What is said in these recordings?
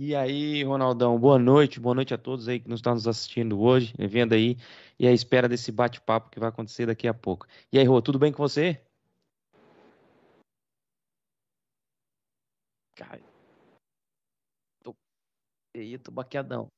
E aí, Ronaldão, boa noite, boa noite a todos aí que nos estão nos assistindo hoje, vendo aí, e à espera desse bate-papo que vai acontecer daqui a pouco. E aí, Rô, tudo bem com você? Cara, tô, aí, tô baqueadão.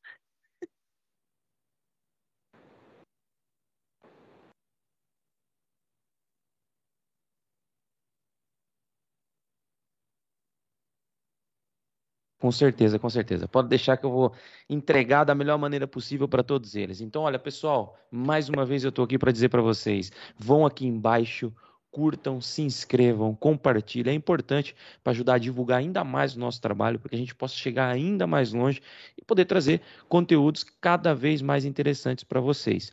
Com certeza, com certeza. Pode deixar que eu vou entregar da melhor maneira possível para todos eles. Então, olha, pessoal, mais uma vez eu estou aqui para dizer para vocês: vão aqui embaixo, curtam, se inscrevam, compartilhem. É importante para ajudar a divulgar ainda mais o nosso trabalho, para que a gente possa chegar ainda mais longe e poder trazer conteúdos cada vez mais interessantes para vocês.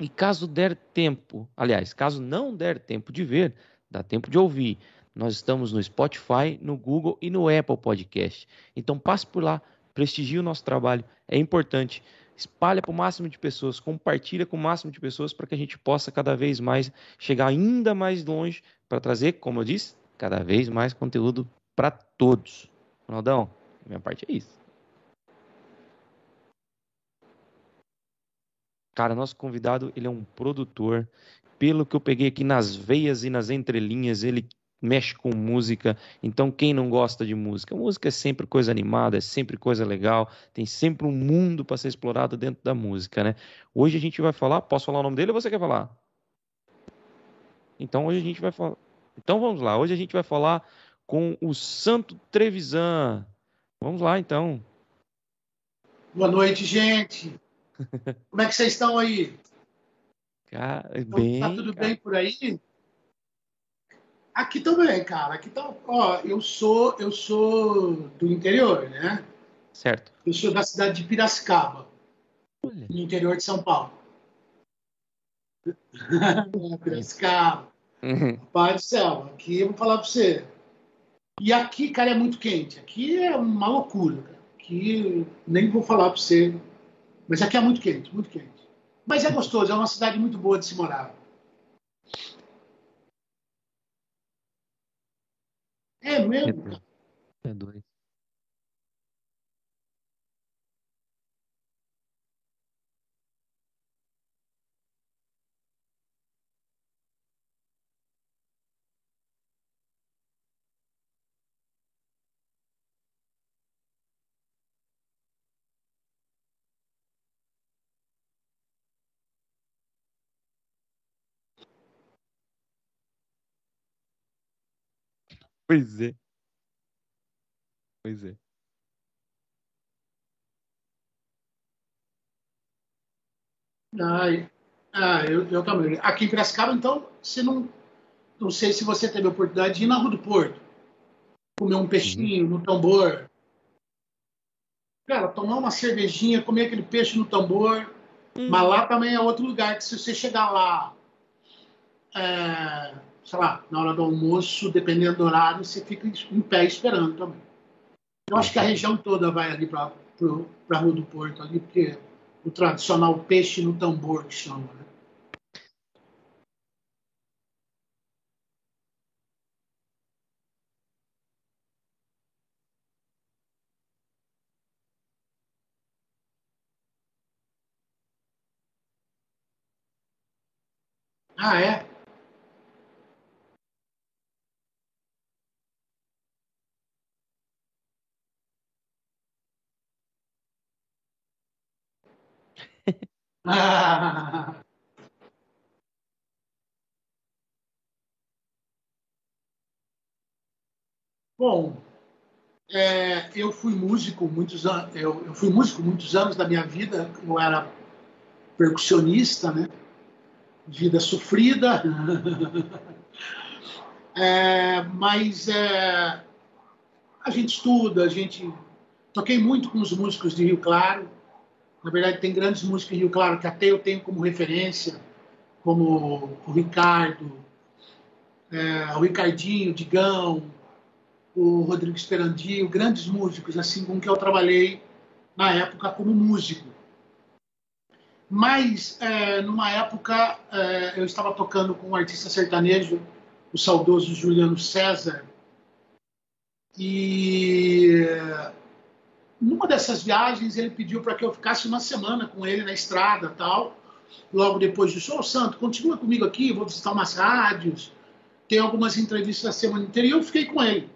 E caso der tempo, aliás, caso não der tempo de ver, dá tempo de ouvir nós estamos no Spotify, no Google e no Apple Podcast. Então passe por lá, prestigie o nosso trabalho, é importante. Espalha para o máximo de pessoas, compartilha com o máximo de pessoas para que a gente possa cada vez mais chegar ainda mais longe para trazer, como eu disse, cada vez mais conteúdo para todos. Ronaldão, minha parte é isso. Cara, nosso convidado, ele é um produtor. Pelo que eu peguei aqui nas veias e nas entrelinhas, ele mexe com música. Então, quem não gosta de música? Música é sempre coisa animada, é sempre coisa legal, tem sempre um mundo para ser explorado dentro da música, né? Hoje a gente vai falar. Posso falar o nome dele ou você quer falar? Então, hoje a gente vai falar. Então, vamos lá. Hoje a gente vai falar com o Santo Trevisan. Vamos lá, então. Boa noite, gente. Como é que vocês estão aí? Cara, bem, tá tudo cara. bem por aí? Aqui também, cara. Aqui tá, ó, eu sou, eu sou do interior, né? Certo. Eu sou da cidade de Piracicaba, Olha. no interior de São Paulo. Piracicaba. Uhum. Pai do céu, aqui eu vou falar pra você. E aqui, cara, é muito quente. Aqui é uma loucura, cara. Aqui nem vou falar pra você. Mas aqui é muito quente, muito quente. Mas é gostoso, é uma cidade muito boa de se morar. É mesmo? É doido. Pois é. Pois é. Ah, e- ah, eu, eu também. Aqui em Piracicaba, então, você não. Não sei se você teve a oportunidade de ir na Rua do Porto, comer um peixinho no tambor. Cara, tomar uma cervejinha, comer aquele peixe no tambor. Mas lá também é outro lugar que se você chegar lá, é, sei lá, na hora do almoço, dependendo do horário, você fica em pé esperando também. Eu acho que a região toda vai ali para a Rua do Porto, ali, porque o tradicional peixe no tambor que chama. Né? Ah, é? Bom, é, eu fui músico muitos anos. Eu, eu fui músico muitos anos da minha vida. Eu era percussionista, né? Vida sofrida. É, mas é, a gente estuda, a gente toquei muito com os músicos de Rio Claro. Na verdade, tem grandes músicos em Rio Claro que até eu tenho como referência, como o Ricardo, é, o Ricardinho, o Digão, o Rodrigo Esperandio, grandes músicos assim com que eu trabalhei na época como músico. Mas, é, numa época, é, eu estava tocando com um artista sertanejo, o saudoso Juliano César, e numa dessas viagens, ele pediu para que eu ficasse uma semana com ele na estrada tal. Logo depois disso, ô oh, Santo, continua comigo aqui, vou visitar umas rádios, tem algumas entrevistas a semana inteira, e eu fiquei com ele.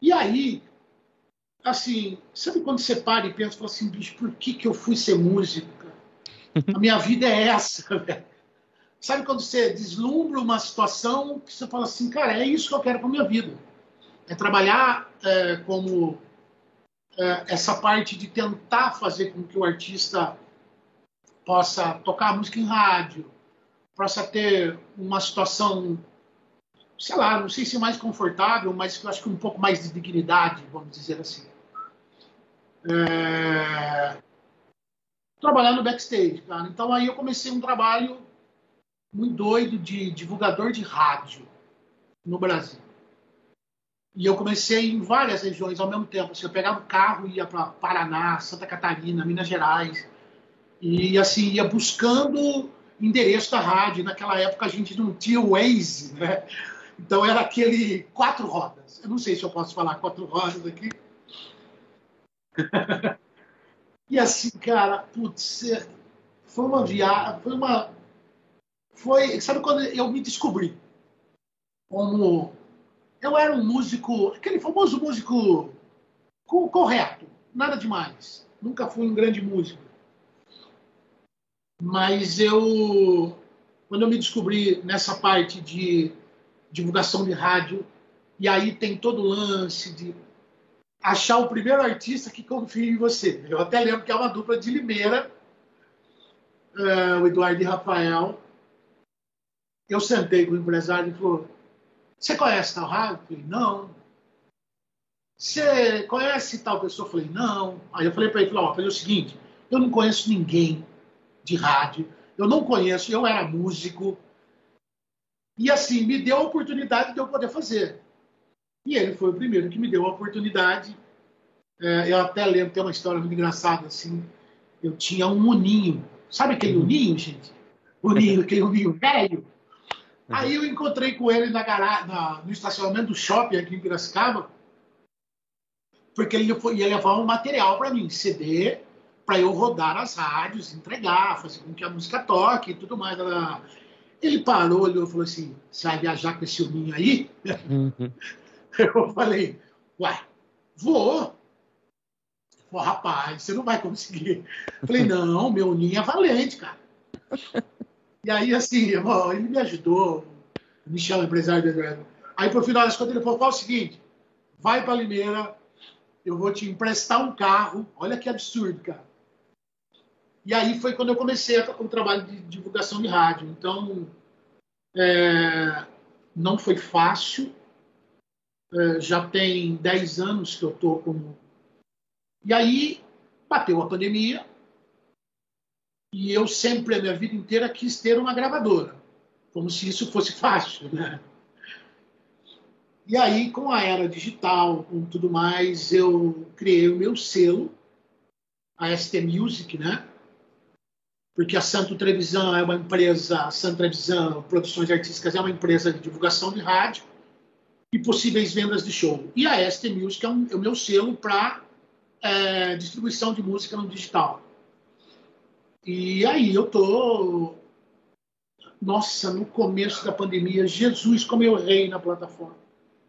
E aí, assim, sabe quando você para e pensa, fala assim, bicho, por que, que eu fui ser músico? A minha vida é essa, velho. Sabe quando você deslumbra uma situação que você fala assim, cara, é isso que eu quero para minha vida. É trabalhar é, como essa parte de tentar fazer com que o artista possa tocar música em rádio, possa ter uma situação, sei lá, não sei se mais confortável, mas eu acho que um pouco mais de dignidade, vamos dizer assim. É... Trabalhar no backstage, cara. Então aí eu comecei um trabalho muito doido de divulgador de rádio no Brasil. E eu comecei em várias regiões ao mesmo tempo. Assim, eu pegava o carro e ia para Paraná, Santa Catarina, Minas Gerais. E assim, ia buscando endereço da rádio. Naquela época a gente não tinha o Waze, né? Então era aquele quatro rodas. Eu não sei se eu posso falar quatro rodas aqui. e assim, cara, putz, foi uma viagem, foi uma. Foi, sabe quando eu me descobri como eu era um músico, aquele famoso músico correto, nada demais. Nunca fui um grande músico. Mas eu, quando eu me descobri nessa parte de divulgação de rádio, e aí tem todo o lance de achar o primeiro artista que confia em você. Eu até lembro que é uma dupla de Limeira, uh, o Eduardo e Rafael. Eu sentei com o empresário e falou: você conhece tal rádio? Eu falei, não. Você conhece tal pessoa? Eu falei, não. Aí eu falei para ele, ó, falei o seguinte, eu não conheço ninguém de rádio, eu não conheço, eu era músico. E assim, me deu a oportunidade de eu poder fazer. E ele foi o primeiro que me deu a oportunidade. É, eu até lembro, tem uma história muito engraçada, assim, eu tinha um uninho. Sabe aquele uninho, gente? Uninho, aquele uninho velho? Uhum. Aí eu encontrei com ele na garagem, na, no estacionamento do shopping aqui em Piracicaba, porque ele ia levar um material para mim, CD, para eu rodar as rádios, entregar, fazer com que a música toque e tudo mais. Ele parou, olhou e falou assim: Você vai viajar com esse hominho aí? Uhum. Eu falei: Ué, vou. Pô, rapaz, você não vai conseguir. Falei: Não, meu ninho é valente, cara. E aí, assim, ele me ajudou, o Michel, empresário do Eduardo. Aí, por final das contas, ele falou: é o seguinte, vai para Limeira, eu vou te emprestar um carro. Olha que absurdo, cara. E aí foi quando eu comecei o trabalho de divulgação de rádio. Então, é, não foi fácil. É, já tem 10 anos que eu estou como. E aí bateu a pandemia, e eu sempre, a minha vida inteira, quis ter uma gravadora, como se isso fosse fácil, né? E aí, com a era digital, com tudo mais, eu criei o meu selo, a ST Music, né? Porque a Santo Televisão é uma empresa, a Santo Televisão Produções Artísticas é uma empresa de divulgação de rádio e possíveis vendas de show. E a ST Music é, um, é o meu selo para é, distribuição de música no digital. E aí eu tô. Nossa, no começo da pandemia, Jesus, como eu rei na plataforma.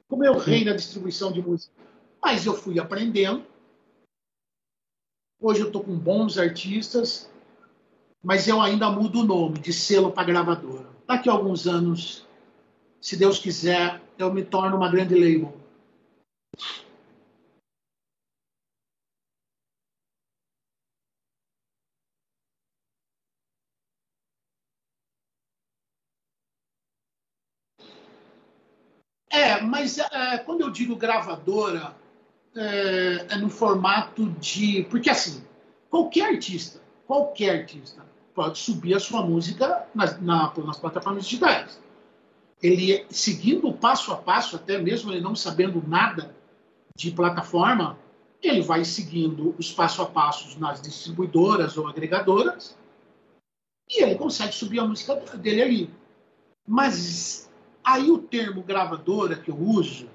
Como eu rei na distribuição de música. Mas eu fui aprendendo. Hoje eu estou com bons artistas, mas eu ainda mudo o nome de selo para gravadora. Daqui a alguns anos, se Deus quiser, eu me torno uma grande label. É, mas é, quando eu digo gravadora, é, é, no formato de. Porque assim, qualquer artista, qualquer artista, pode subir a sua música nas, na, nas plataformas digitais. Ele, seguindo passo a passo, até mesmo ele não sabendo nada de plataforma, ele vai seguindo os passo a passos nas distribuidoras ou agregadoras e ele consegue subir a música dele ali. Mas Aí o termo gravadora que eu uso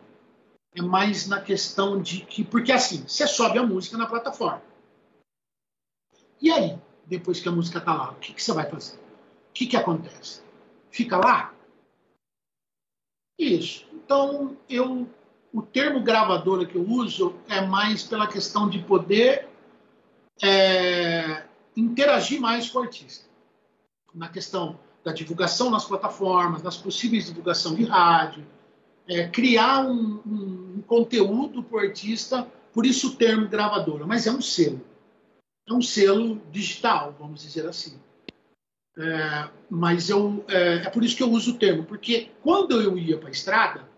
é mais na questão de que. Porque assim, você sobe a música na plataforma. E aí, depois que a música está lá, o que, que você vai fazer? O que, que acontece? Fica lá? Isso. Então, eu, o termo gravadora que eu uso é mais pela questão de poder é, interagir mais com o artista. Na questão da divulgação nas plataformas, das possíveis divulgação de rádio, é, criar um, um, um conteúdo para o artista, por isso o termo gravadora, mas é um selo. É um selo digital, vamos dizer assim. É, mas eu, é, é, por isso que eu uso o termo, porque quando eu ia para a estrada,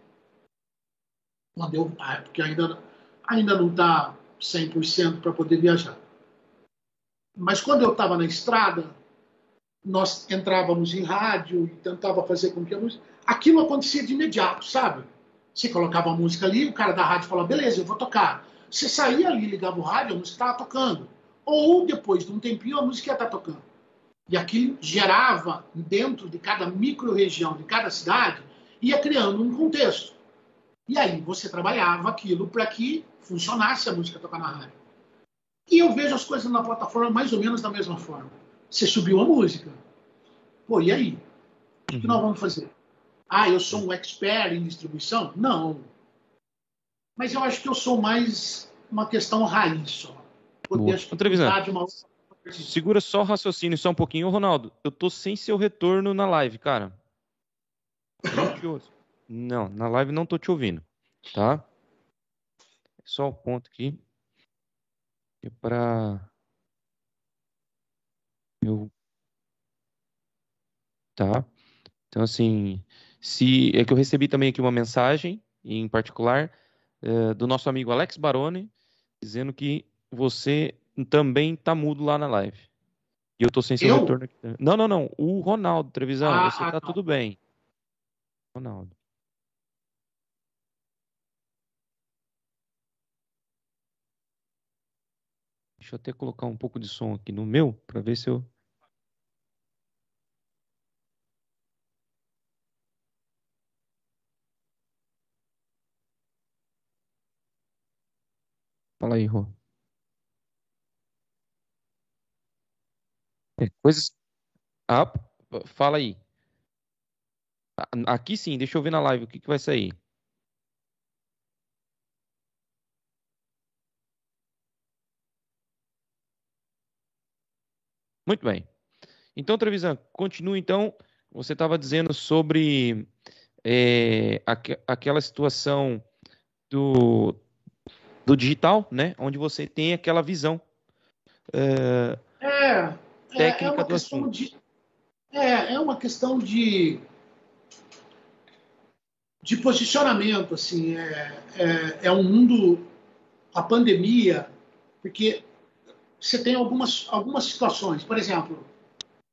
quando eu, ah, porque ainda, ainda não está 100% para poder viajar, mas quando eu estava na estrada, nós entrávamos em rádio e tentava fazer com que a música. Aquilo acontecia de imediato, sabe? Você colocava a música ali, o cara da rádio falava, beleza, eu vou tocar. Você saía ali, ligava o rádio, a música estava tocando. Ou depois de um tempinho, a música ia estar tá tocando. E aquilo gerava, dentro de cada micro-região, de cada cidade, ia criando um contexto. E aí você trabalhava aquilo para que funcionasse a música tocar na rádio. E eu vejo as coisas na plataforma mais ou menos da mesma forma. Você subiu a música. Pô, e aí? O que uhum. nós vamos fazer? Ah, eu sou um expert em distribuição? Não. Mas eu acho que eu sou mais uma questão raiz só. Poder de uma Segura só o raciocínio só um pouquinho. Ronaldo, eu tô sem seu retorno na live, cara. Não, na live não tô te ouvindo, tá? Só o um ponto aqui. É para eu tá. Então assim, se é que eu recebi também aqui uma mensagem em particular é, do nosso amigo Alex Baroni dizendo que você também tá mudo lá na live. E eu tô sem seu eu? retorno aqui. Não, não, não. O Ronaldo Trevisan, ah, você ah, tá, tá tudo bem. Ronaldo. Deixa eu até colocar um pouco de som aqui no meu para ver se eu. Fala aí, Rô. É, coisas. Ah, fala aí. Aqui sim, deixa eu ver na live o que, que vai sair. Muito bem. Então, Trevisan, continua então. Você estava dizendo sobre é, aqu aquela situação do, do digital, né? Onde você tem aquela visão é, é, técnica é do assunto. De, é, é uma questão de de posicionamento, assim, é, é, é um mundo, a pandemia, porque você tem algumas, algumas situações. Por exemplo,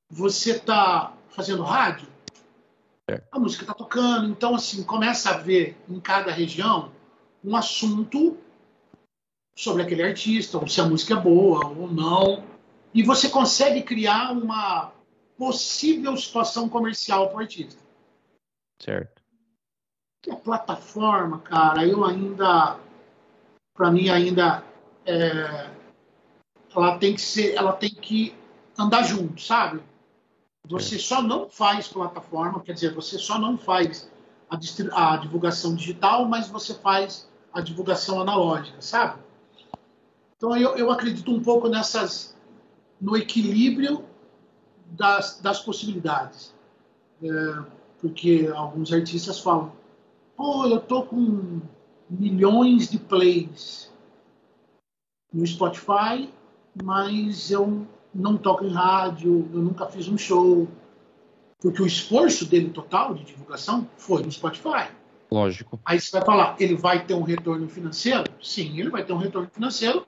você está fazendo rádio, é. a música está tocando, então assim começa a ver em cada região um assunto sobre aquele artista, ou se a música é boa ou não, e você consegue criar uma possível situação comercial para o artista. Certo. E a plataforma, cara, eu ainda, para mim ainda é, ela tem que ser, ela tem que andar junto, sabe? Você só não faz plataforma, quer dizer, você só não faz a, a divulgação digital, mas você faz a divulgação analógica, sabe? Então eu, eu acredito um pouco nessas, no equilíbrio das, das possibilidades, é, porque alguns artistas falam, pô, eu tô com milhões de plays no Spotify mas eu não toco em rádio, eu nunca fiz um show, porque o esforço dele total de divulgação foi no Spotify. Lógico. Aí você vai falar, ele vai ter um retorno financeiro? Sim, ele vai ter um retorno financeiro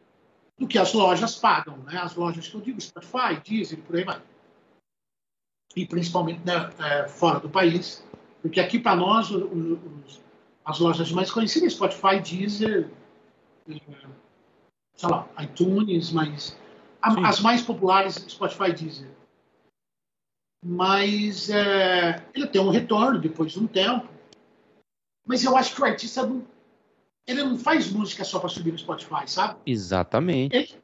do que as lojas pagam, né? As lojas que eu digo, Spotify, Deezer, por aí vai. E principalmente né, é, fora do país, porque aqui para nós os, os, as lojas mais conhecidas, Spotify, Deezer, sei lá, iTunes, mas a, as mais populares, Spotify Deezer. Mas é, ele tem um retorno depois de um tempo. Mas eu acho que o artista não, ele não faz música só para subir no Spotify, sabe? Exatamente. Ele,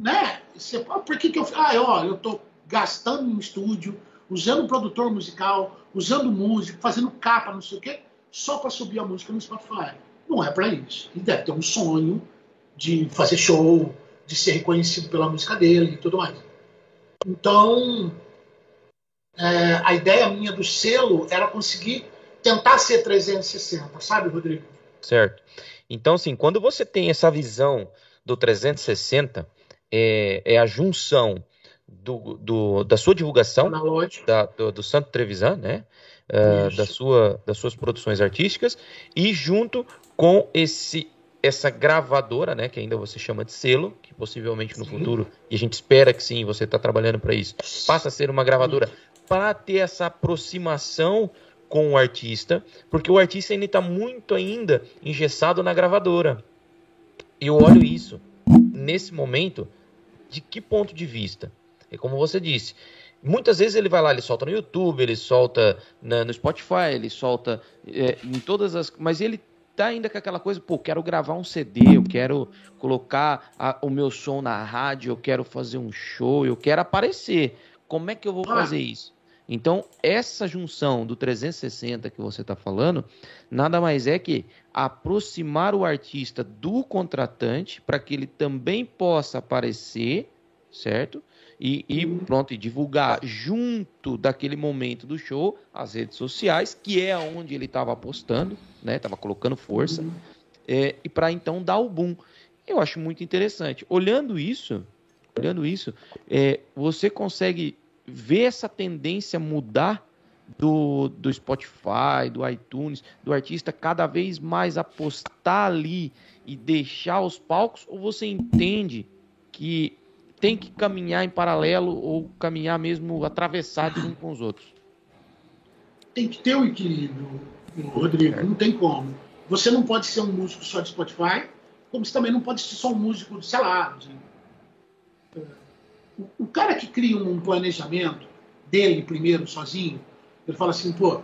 né? Você, por que, que eu. Ah, ó, eu tô gastando em estúdio, usando produtor musical, usando músico, fazendo capa, não sei o quê, só para subir a música no Spotify. Não é para isso. Ele deve ter um sonho de fazer show, de ser reconhecido pela música dele e tudo mais. Então, é, a ideia minha do selo era conseguir tentar ser 360, sabe, Rodrigo? Certo. Então, assim, quando você tem essa visão do 360, é, é a junção do, do, da sua divulgação, da, do, do, Santo Trevisan, né? Uh, da sua, das suas produções artísticas, e junto com esse essa gravadora, né, que ainda você chama de selo, que possivelmente no sim. futuro, e a gente espera que sim, você está trabalhando para isso, passa a ser uma gravadora para ter essa aproximação com o artista, porque o artista ainda está muito ainda engessado na gravadora. Eu olho isso nesse momento de que ponto de vista? É como você disse. Muitas vezes ele vai lá, ele solta no YouTube, ele solta na, no Spotify, ele solta é, em todas as. Mas ele tá ainda com aquela coisa, pô, quero gravar um CD, eu quero colocar a, o meu som na rádio, eu quero fazer um show, eu quero aparecer. Como é que eu vou ah. fazer isso? Então, essa junção do 360 que você está falando, nada mais é que aproximar o artista do contratante para que ele também possa aparecer, certo? E, e, pronto, e divulgar junto daquele momento do show as redes sociais, que é onde ele estava apostando, né? Estava colocando força, é, e para então dar o boom. Eu acho muito interessante. Olhando isso, olhando isso, é, você consegue ver essa tendência mudar do, do Spotify, do iTunes, do artista cada vez mais apostar ali e deixar os palcos, ou você entende que tem que caminhar em paralelo ou caminhar mesmo atravessados uns com os outros? Tem que ter um equilíbrio, Rodrigo, não tem como. Você não pode ser um músico só de Spotify, como você também não pode ser só um músico, sei lá, de o cara que cria um planejamento dele primeiro, sozinho, ele fala assim, pô,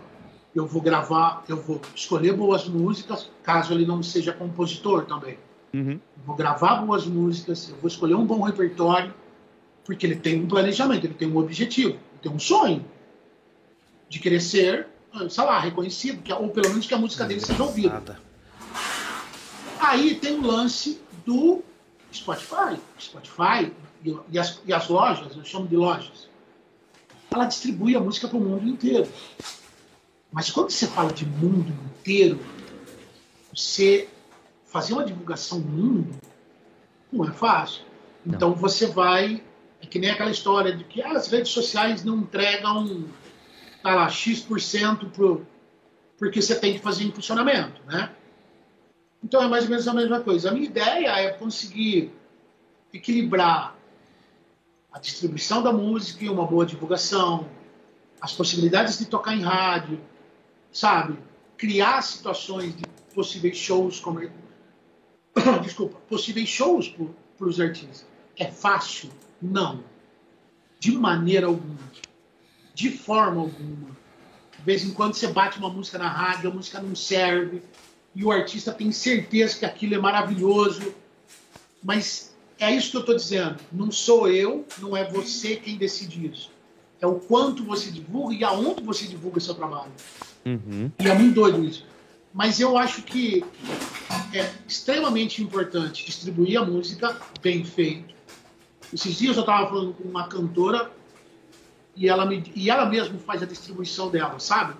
eu vou gravar, eu vou escolher boas músicas, caso ele não seja compositor também. Uhum. vou gravar boas músicas, eu vou escolher um bom repertório, porque ele tem um planejamento, ele tem um objetivo, ele tem um sonho de querer ser, sei lá, reconhecido, que, ou pelo menos que a música dele seja ouvida. Aí tem o lance do Spotify. Spotify e as, e as lojas, eu chamo de lojas, ela distribui a música para o mundo inteiro. Mas quando você fala de mundo inteiro, você fazer uma divulgação no mundo não é fácil. Então não. você vai. É que nem aquela história de que ah, as redes sociais não entregam tá lá, X% pro, porque você tem que fazer impulsionamento, né? Então é mais ou menos a mesma coisa. A minha ideia é conseguir equilibrar a distribuição da música e uma boa divulgação, as possibilidades de tocar em rádio, sabe? Criar situações de possíveis shows, como... desculpa, possíveis shows para os artistas. É fácil? Não. De maneira alguma. De forma alguma. De vez em quando você bate uma música na rádio, a música não serve, e o artista tem certeza que aquilo é maravilhoso, mas é isso que eu estou dizendo. Não sou eu, não é você quem decide isso. É o quanto você divulga e aonde você divulga seu trabalho. Uhum. E é muito doido isso. Mas eu acho que é extremamente importante distribuir a música bem feito. Esses dias eu estava falando com uma cantora e ela, me, e ela mesma faz a distribuição dela, sabe?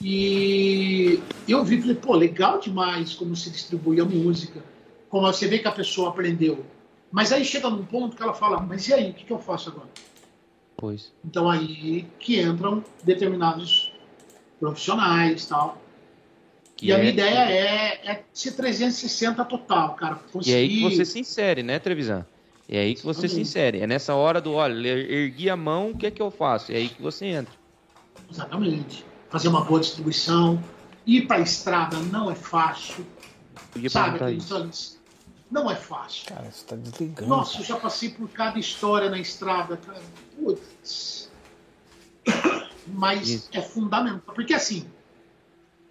E eu vi e falei, pô, legal demais como se distribui a música como você vê que a pessoa aprendeu. Mas aí chega num ponto que ela fala, mas e aí, o que, que eu faço agora? Pois. Então aí que entram determinados profissionais tal. Que e a minha é... ideia é, é ser 360 total, cara. Conseguir... E aí que você se insere, né, Trevisan? É aí que você se insere. É nessa hora do, olha, ergui a mão, o que é que eu faço? É aí que você entra. Exatamente. Fazer uma boa distribuição. Ir para a estrada não é fácil. Sabe, não é fácil. Cara, você tá desligando. Nossa, eu já passei por cada história na estrada, cara. Putz. Mas Isso. é fundamental. Porque assim,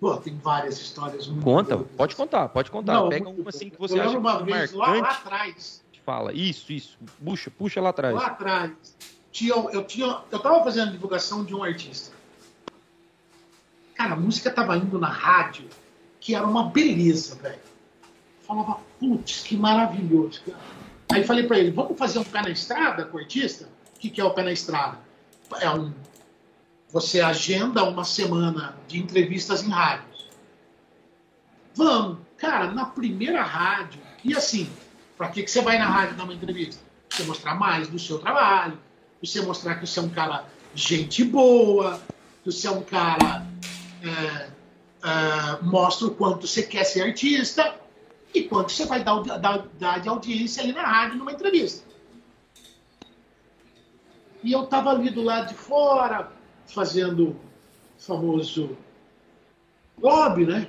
Pô, tem várias histórias muito Conta, boas. pode contar, pode contar. Não, Pega uma assim que você acha uma que vez marcante. Lá, lá atrás. Fala, isso, isso. Puxa, puxa lá atrás. Lá atrás. Tinha, eu tinha, eu tava fazendo divulgação de um artista. Cara, a música tava indo na rádio, que era uma beleza, velho. Falava, putz, que maravilhoso. Aí falei para ele, vamos fazer um pé na estrada com o artista? O que, que é o pé na estrada? É um você agenda uma semana de entrevistas em rádios. Vamos. Cara, na primeira rádio. E assim, para que, que você vai na rádio dar uma entrevista? Você mostrar mais do seu trabalho, você mostrar que você é um cara gente boa, que você é um cara. É, é, mostra o quanto você quer ser artista e quanto você vai dar, dar, dar de audiência ali na rádio numa entrevista. E eu estava ali do lado de fora, fazendo o famoso lobby, né?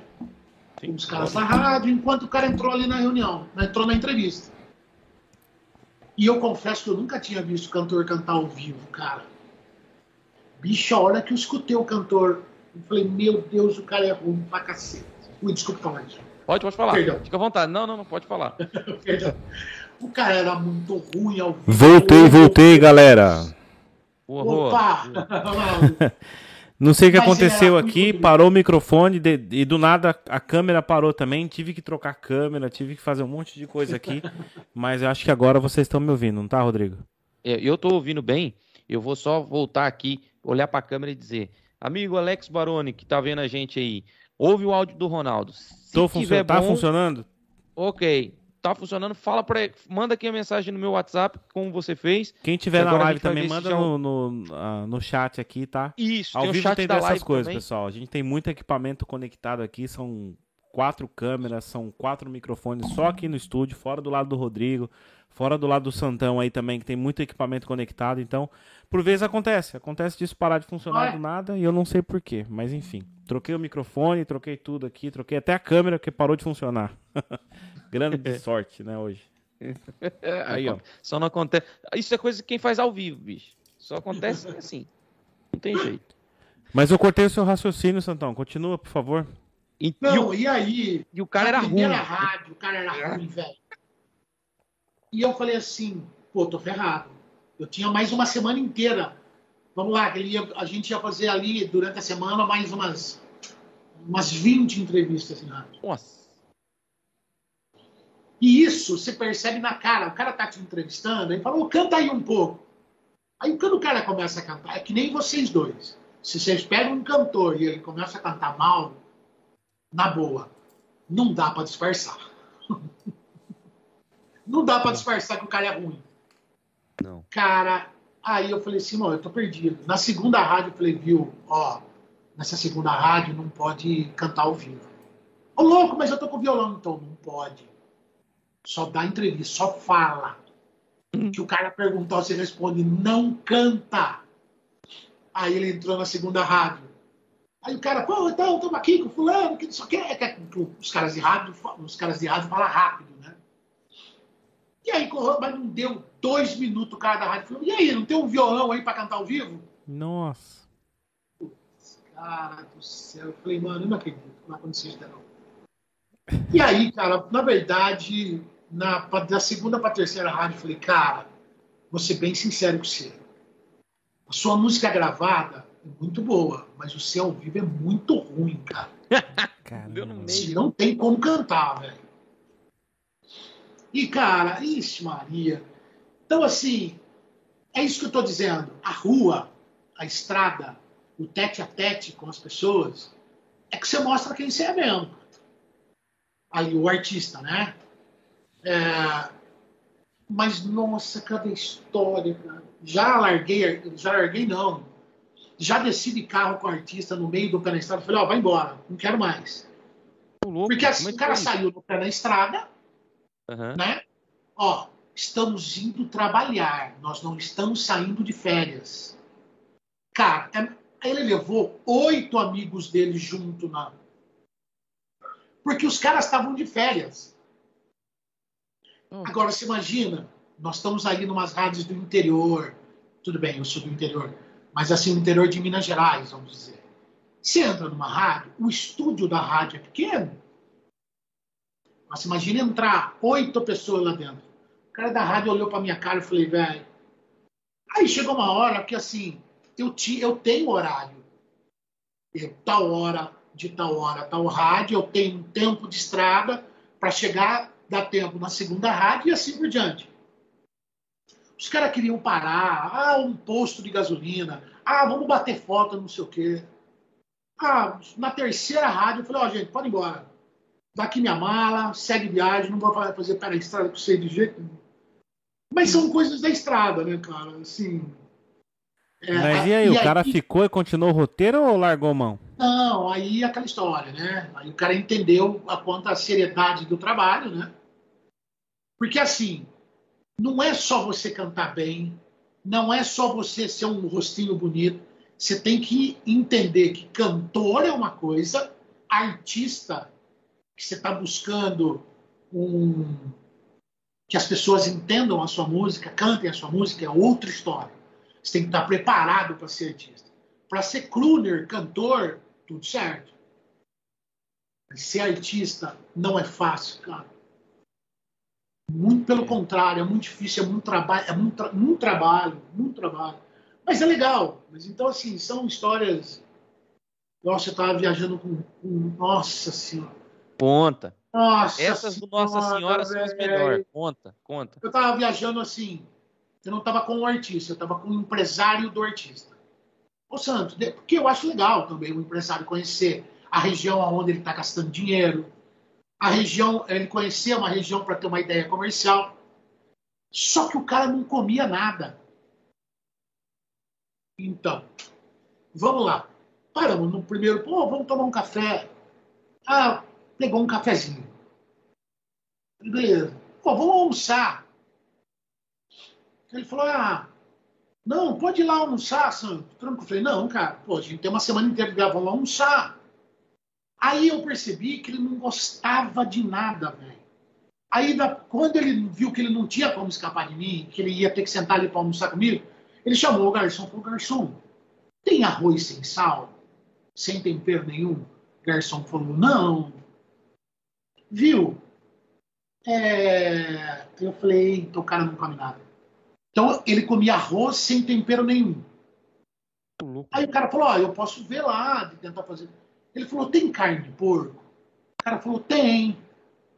Sim. Os caras da rádio, enquanto o cara entrou ali na reunião, entrou na entrevista. E eu confesso que eu nunca tinha visto cantor cantar ao vivo, cara. Bicho, a hora que eu escutei o cantor, eu falei, meu Deus, o cara é ruim pra cacete. Ui, desculpa falar isso. Pode, pode falar. Perdão. Fica à vontade. Não, não, não pode falar. Perdão. O cara era muito ruim ao vivo. Voltei, voltei, galera. Opa! Não sei o que aconteceu aqui, parou o microfone de, e do nada a câmera parou também. Tive que trocar a câmera, tive que fazer um monte de coisa aqui. mas eu acho que agora vocês estão me ouvindo, não tá, Rodrigo? É, eu estou ouvindo bem. Eu vou só voltar aqui, olhar para a câmera e dizer: Amigo Alex Baroni, que tá vendo a gente aí, ouve o áudio do Ronaldo. Se Tô funcionando. Tá funcionando? Ok tá funcionando, fala para manda aqui a mensagem no meu WhatsApp, como você fez. Quem tiver na live também, manda no, no, uh, no, chat aqui, tá? Isso, Ao tem vivo tem dessas coisas, também. pessoal. A gente tem muito equipamento conectado aqui, são quatro câmeras, são quatro microfones só aqui no estúdio, fora do lado do Rodrigo, fora do lado do Santão aí também, que tem muito equipamento conectado. Então, por vezes acontece, acontece disso parar de funcionar do nada e eu não sei porquê, mas enfim. Troquei o microfone, troquei tudo aqui, troquei até a câmera que parou de funcionar. Grande sorte, né, hoje. Aí, ó. Só não acontece. Isso é coisa que quem faz ao vivo, bicho. Só acontece assim. Não tem jeito. Mas eu cortei o seu raciocínio, Santão. Continua, por favor. E, não, e, o, e aí? E o cara era ruim. rádio, o cara era ruim, velho. E eu falei assim, pô, tô ferrado. Eu tinha mais uma semana inteira. Vamos lá, ia, a gente ia fazer ali durante a semana mais umas, umas 20 entrevistas em rádio. Nossa. E isso você percebe na cara. O cara tá te entrevistando e fala, oh, canta aí um pouco. Aí quando o cara começa a cantar, é que nem vocês dois. Se vocês pegam um cantor e ele começa a cantar mal, na boa, não dá para disfarçar. não dá para disfarçar que o cara é ruim. Não. Cara, aí eu falei assim, não, eu tô perdido. Na segunda rádio eu falei, viu, ó, nessa segunda rádio não pode cantar ao vivo. Ô louco, mas eu tô com violão, então não pode só dá entrevista, só fala. Hum. Que o cara perguntar, você responde, não canta. Aí ele entrou na segunda rádio. Aí o cara, pô, então, estamos aqui com fulano, que só quer. É os caras de rádio, os caras de rádio falam rápido, né? E aí, mas não deu dois minutos o cara da rádio falou, e aí, não tem um violão aí para cantar ao vivo? Nossa. Putz, cara do céu. Eu falei, mano, eu não acredito que não aconteceu isso não. E aí, cara, na verdade, na, da segunda para terceira rádio, eu falei, cara, vou ser bem sincero com você. A sua música gravada é muito boa, mas o seu ao vivo é muito ruim, cara. Você não tem como cantar, velho. E, cara, ixi, Maria. Então, assim, é isso que eu estou dizendo. A rua, a estrada, o tete a tete com as pessoas, é que você mostra quem você é mesmo. Aí, o artista, né? É, mas, nossa, cada história, cara. Já larguei, já larguei não. Já desci de carro com o artista no meio do pé na estrada. Falei, ó, oh, vai embora, não quero mais. Louco, Porque assim, o cara saiu do pé na estrada, uhum. né? Ó, estamos indo trabalhar, nós não estamos saindo de férias. Cara, é, ele levou oito amigos dele junto na. Porque os caras estavam de férias. Hum. Agora, se imagina, nós estamos aí em umas rádios do interior. Tudo bem, eu sou do interior. Mas assim, o interior de Minas Gerais, vamos dizer. Você entra numa rádio, o estúdio da rádio é pequeno. Mas imagina entrar oito pessoas lá dentro. Cara da rádio olhou para minha cara e falei, velho. Aí chegou uma hora que assim, eu, ti, eu tenho horário. Eu, tal hora, de tal hora, tal rádio, eu tenho um tempo de estrada para chegar, dar tempo na segunda rádio e assim por diante. Os caras queriam parar, ah, um posto de gasolina, ah, vamos bater foto, não sei o quê. Ah, na terceira rádio, eu falei, ó, oh, gente, pode ir embora. Daqui minha mala, segue viagem, não vou fazer pela estrada com você de jeito nenhum. Mas são coisas da estrada, né, cara? Assim. É, Mas e aí, e o cara ficou e continuou o roteiro ou largou mão? Não, aí aquela história, né? Aí o cara entendeu a quanto a seriedade do trabalho, né? Porque assim, não é só você cantar bem, não é só você ser um rostinho bonito. Você tem que entender que cantor é uma coisa, artista, que você está buscando um que as pessoas entendam a sua música, cantem a sua música, é outra história. Você tem que estar preparado para ser artista. Para ser crooner, cantor, tudo certo. Mas ser artista não é fácil, cara. Muito pelo contrário, é muito difícil, é muito trabalho, é muito, tra muito trabalho, muito trabalho. Mas é legal. Mas então, assim, são histórias. Nossa, eu estava viajando com, com. Nossa Senhora. Conta. Nossa Essas do Nossa Senhora são as melhores. Conta, conta. Eu estava viajando assim. Eu não estava com o artista, eu estava com o empresário do artista. Ô Santos, porque eu acho legal também o empresário conhecer a região onde ele está gastando dinheiro, a região, ele conhecer uma região para ter uma ideia comercial. Só que o cara não comia nada. Então, vamos lá. Paramos no primeiro, pô, vamos tomar um café. Ah, pegou um cafezinho. Beleza. Pô, vamos almoçar. Ele falou, ah, não, pode ir lá almoçar. Tranquilo. Eu falei, não, cara, pô, a gente tem uma semana inteira de vamos almoçar. Aí eu percebi que ele não gostava de nada, velho. Aí, da, quando ele viu que ele não tinha como escapar de mim, que ele ia ter que sentar ali para almoçar comigo, ele chamou o garçom e falou: Garçom, tem arroz sem sal? Sem tempero nenhum? O garçom falou: Não. Viu? É... Eu falei: Então o cara não come nada. Então ele comia arroz sem tempero nenhum. Aí o cara falou: Ó, oh, eu posso ver lá, de tentar fazer. Ele falou: Tem carne de porco? O cara falou: Tem.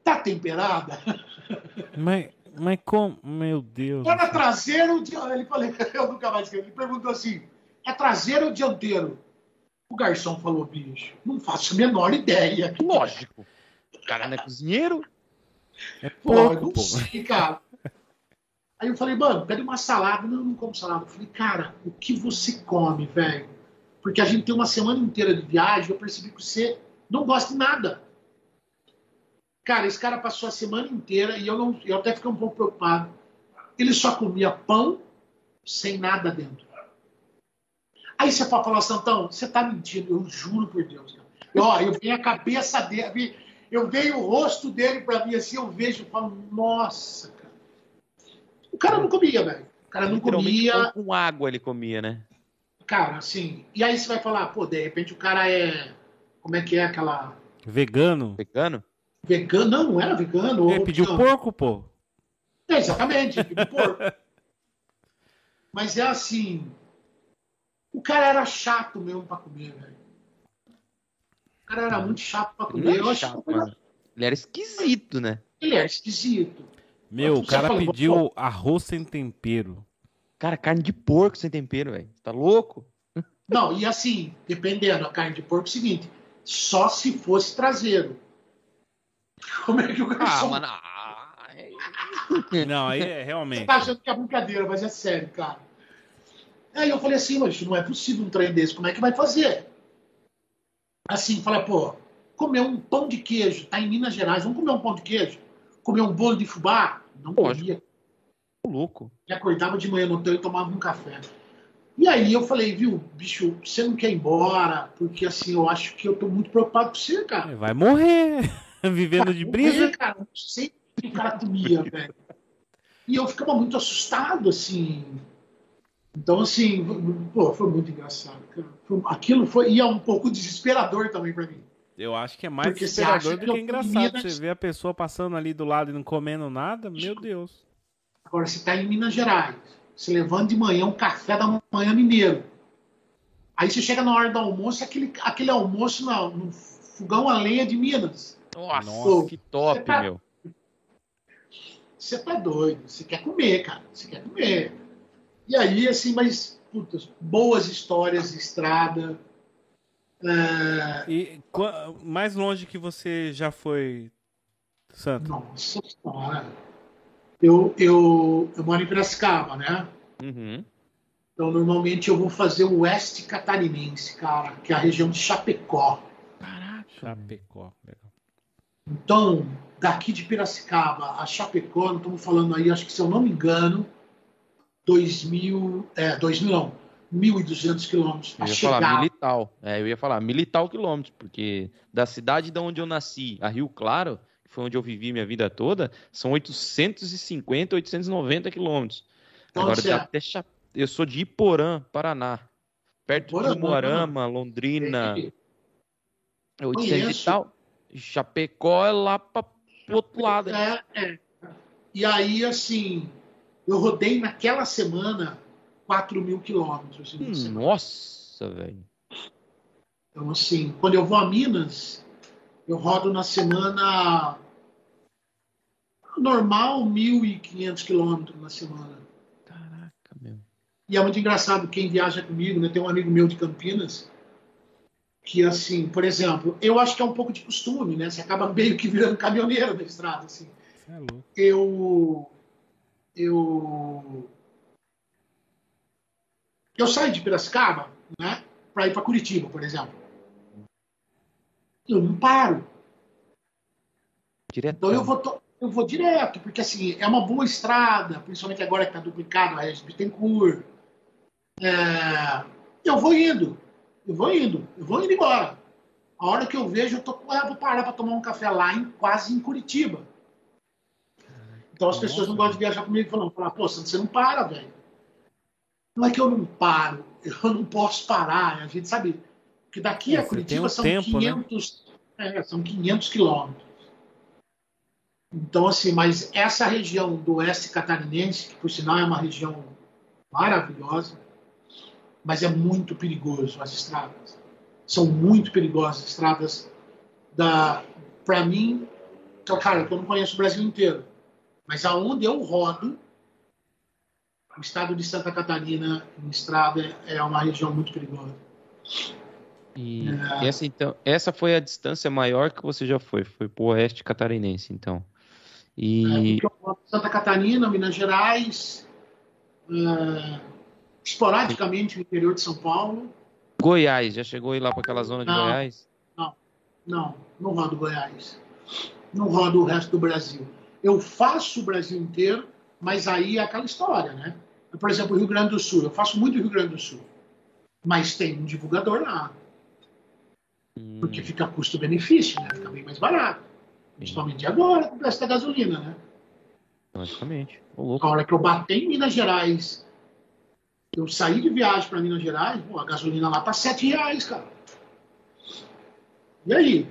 Tá temperada? Mas, mas como? Meu Deus. Era traseiro. Ele falou, eu nunca mais esqueci. Ele perguntou assim: é traseiro ou dianteiro? O garçom falou, bicho, não faço a menor ideia. Lógico. O cara não é cozinheiro? É pouco, pô, sei, cara. Aí eu falei, mano, pede uma salada. Não, eu não como salada. Eu falei, cara, o que você come, velho? Porque a gente tem uma semana inteira de viagem, eu percebi que você não gosta de nada. Cara, esse cara passou a semana inteira e eu, não, eu até fiquei um pouco preocupado. Ele só comia pão sem nada dentro. Aí você pode falar, Santão, você tá mentindo, eu juro por Deus. Eu, ó, eu vejo a cabeça dele, eu vejo o rosto dele para mim assim, eu vejo e falo, nossa, cara. O cara não comia, velho. O cara não comia. Com água ele comia, né? Cara, assim. E aí você vai falar, pô, de repente o cara é. Como é que é aquela. Vegano? Vegano? Vegano? Não, não era vegano. Ele pediu porco, pô. É, exatamente, pediu porco. Mas é assim. O cara era chato mesmo pra comer, velho. O cara era muito chato pra comer. Ele, chato, que... ele era esquisito, né? Ele era esquisito. Meu, o cara pediu arroz sem tempero. Cara, carne de porco sem tempero, velho. Tá louco? Não, e assim, dependendo, a carne de porco é o seguinte: só se fosse traseiro. Como é que o garçom. Ah, mano. Não, aí é realmente. Você tá achando que é brincadeira, mas é sério, cara. Aí eu falei assim, mas não é possível um trem desse, como é que vai fazer? Assim, fala, pô, comer um pão de queijo, tá em Minas Gerais, vamos comer um pão de queijo? Comer um bolo de fubá? Não comia. Louco. E acordava de manhã no hotel e tomava um café. E aí eu falei, viu, bicho, você não quer ir embora? Porque assim, eu acho que eu tô muito preocupado com você, cara. Vai morrer. Vivendo de brisa. Morrer, cara. Não sei o que o cara comia, velho. E eu ficava muito assustado, assim. Então, assim, pô, foi muito engraçado, cara. Aquilo foi, e é um pouco desesperador também para mim. Eu acho que é mais Porque desesperador do que, que engraçado. Minas... Você vê a pessoa passando ali do lado e não comendo nada, meu Deus. Agora, você está em Minas Gerais, você levanta de manhã um café da manhã mineiro. Aí você chega na hora do almoço, aquele, aquele almoço no, no fogão a lenha de Minas. Nossa, Pô, que top, tá, meu. Você tá doido, você quer comer, cara, você quer comer. E aí, assim, mas, putas, boas histórias de estrada, é... E mais longe que você já foi, Santo? Nossa senhora. Eu, eu, eu moro em Piracicaba, né? Uhum. Então, normalmente eu vou fazer o oeste catarinense, cara, que é a região de Chapecó. Caraca. Chapecó, legal. Então, daqui de Piracicaba a Chapecó, estamos falando aí, acho que se eu não me engano, 2000, é, 2000 não, 1.200 quilômetros. Eu ia chegar. falar militar. É, eu ia falar militar quilômetros, porque da cidade de onde eu nasci a Rio Claro, que foi onde eu vivi minha vida toda, são 850, 890 quilômetros. Agora, é? até eu sou de Iporã, Paraná. Perto Iporã, de Moarama, Londrina. É 800 e tal. Chapecó é lá para o outro lado. É, é. E aí, assim, eu rodei naquela semana 4 mil quilômetros. Hum, nossa, velho. Então, assim, quando eu vou a Minas, eu rodo na semana normal 1.500 quilômetros na semana. Caraca, meu. E é muito engraçado quem viaja comigo, né? Tem um amigo meu de Campinas que, assim, por exemplo, eu acho que é um pouco de costume, né? Você acaba meio que virando caminhoneiro na estrada, assim. É eu eu eu saio de Piracicaba, né, para ir para Curitiba, por exemplo. Eu não paro. Direto. Então eu vou, eu vou direto, porque assim, é uma boa estrada, principalmente agora que está duplicado a Regis Bittencourt. É, eu vou indo, eu vou indo, eu vou indo embora. A hora que eu vejo, eu, tô, eu vou parar para tomar um café lá, em, quase em Curitiba. Então as pessoas não gostam de viajar comigo e falam, pô, você não para, velho. Não é que eu não paro, eu não posso parar. A gente sabe que daqui é, a Curitiba um são, tempo, 500, né? é, são 500 quilômetros. Então, assim, mas essa região do oeste catarinense, que por sinal é uma região maravilhosa, mas é muito perigoso as estradas. São muito perigosas as estradas da para mim, então, cara, eu não conheço o Brasil inteiro, mas aonde eu rodo, o estado de Santa Catarina, em estrada, é uma região muito perigosa. E é. essa, então, essa foi a distância maior que você já foi, foi para o oeste catarinense, então. E... É, Santa Catarina, Minas Gerais, é, esporadicamente no interior de São Paulo. Goiás, já chegou aí lá para aquela zona de não, Goiás? Não, não, não rodo Goiás. Não rodo o resto do Brasil. Eu faço o Brasil inteiro, mas aí é aquela história, né? Por exemplo, o Rio Grande do Sul. Eu faço muito Rio Grande do Sul. Mas tem um divulgador lá. Hum. Porque fica custo-benefício, né? Fica bem mais barato. Principalmente agora, com o preço da gasolina, né? Logicamente. A hora que eu bati em Minas Gerais, eu saí de viagem para Minas Gerais, pô, a gasolina lá tá 7 reais, cara. E aí?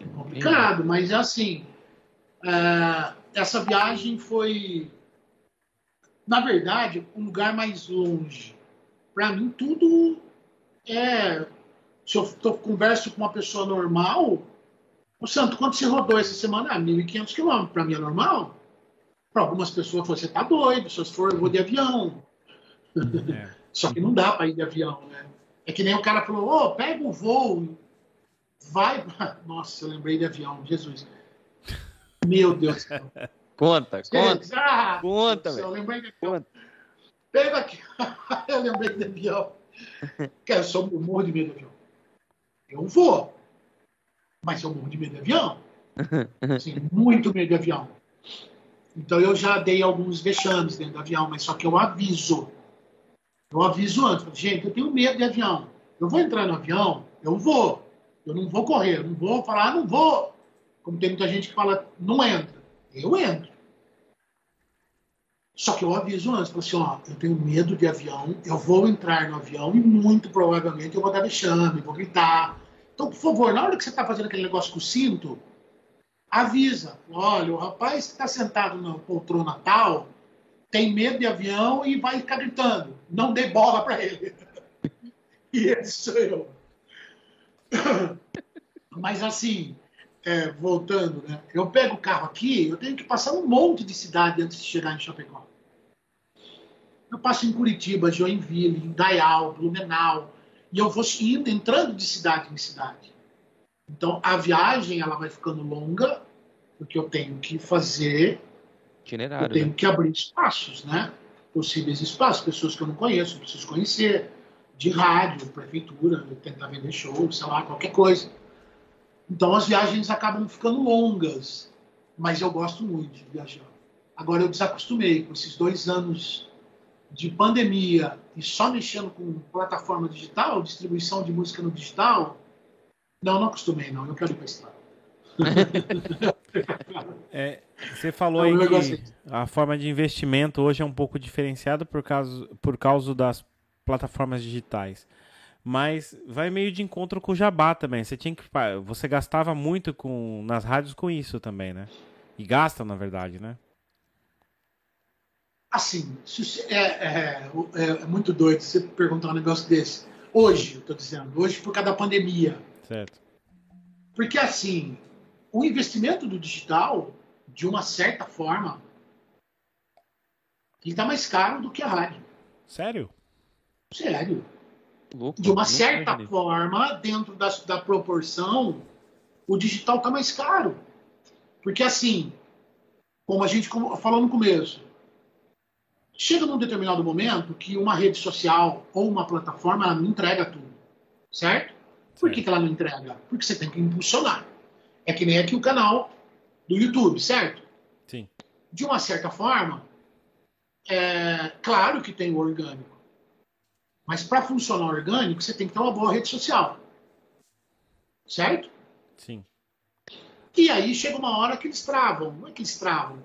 É complicado, mas é assim. É, essa viagem foi na verdade, um lugar mais longe. Para mim, tudo é. Se eu tô, converso com uma pessoa normal, o Santo, quanto você rodou essa semana? Ah, 1.500 quilômetros. Para mim é normal. Para algumas pessoas, você tá doido. Se for, eu vou de avião. É. Só que não dá para ir de avião, né? É que nem o cara falou: ô, oh, pega o voo, vai. Nossa, eu lembrei de avião, Jesus. Meu Deus. Conta, conta. Ah, conta, velho. Eu lembrei de conta. Pega aqui. eu lembrei de avião. eu sou eu morro de medo de avião. Eu vou. Mas eu morro de medo de avião. Sim, muito medo de avião. Então eu já dei alguns vexames dentro do avião, mas só que eu aviso. Eu aviso antes. Gente, eu tenho medo de avião. Eu vou entrar no avião, eu vou. Eu não vou correr, eu não vou falar, ah, não vou. Como tem muita gente que fala, não entra. Eu entro. Só que eu aviso antes, falo assim, ó, eu tenho medo de avião, eu vou entrar no avião e muito provavelmente eu vou dar vexame, vou gritar. Então, por favor, na hora que você está fazendo aquele negócio com o cinto, avisa. Olha, o rapaz que está sentado na poltrona tal tem medo de avião e vai ficar gritando. Não dê bola para ele. e esse sou eu. Mas assim, é, voltando, né? Eu pego o carro aqui, eu tenho que passar um monte de cidade antes de chegar em Chapecó. Eu passo em Curitiba, Joinville, Indaial, Blumenau, e eu vou indo, entrando de cidade em cidade. Então, a viagem ela vai ficando longa, porque eu tenho que fazer, Itinerário, eu tenho né? que abrir espaços, né? Possíveis espaços, pessoas que eu não conheço, preciso conhecer, de rádio, prefeitura, tentar vender show, sei lá, qualquer coisa. Então as viagens acabam ficando longas, mas eu gosto muito de viajar. Agora eu desacostumei com esses dois anos de pandemia e só mexendo com plataforma digital, distribuição de música no digital. Não, não acostumei, não. Eu quero ir para estrada. é, você falou aí que a forma de investimento hoje é um pouco diferenciada por causa, por causa das plataformas digitais mas vai meio de encontro com o jabá também. Você tinha que você gastava muito com nas rádios com isso também, né? E gasta na verdade, né? Assim, é, é, é muito doido você perguntar um negócio desse. Hoje, eu tô dizendo, hoje por causa da pandemia. Certo. Porque assim, o investimento do digital, de uma certa forma, ele tá mais caro do que a rádio. Sério? Sério de uma certa forma, dentro da, da proporção, o digital está mais caro. Porque, assim, como a gente falou no começo, chega num determinado momento que uma rede social ou uma plataforma ela não entrega tudo. Certo? Por que, que ela não entrega? Porque você tem que impulsionar. É que nem aqui o canal do YouTube, certo? Sim. De uma certa forma, é claro que tem o orgânico. Mas para funcionar orgânico, você tem que ter uma boa rede social. Certo? Sim. E aí chega uma hora que eles travam. Não é que eles travam.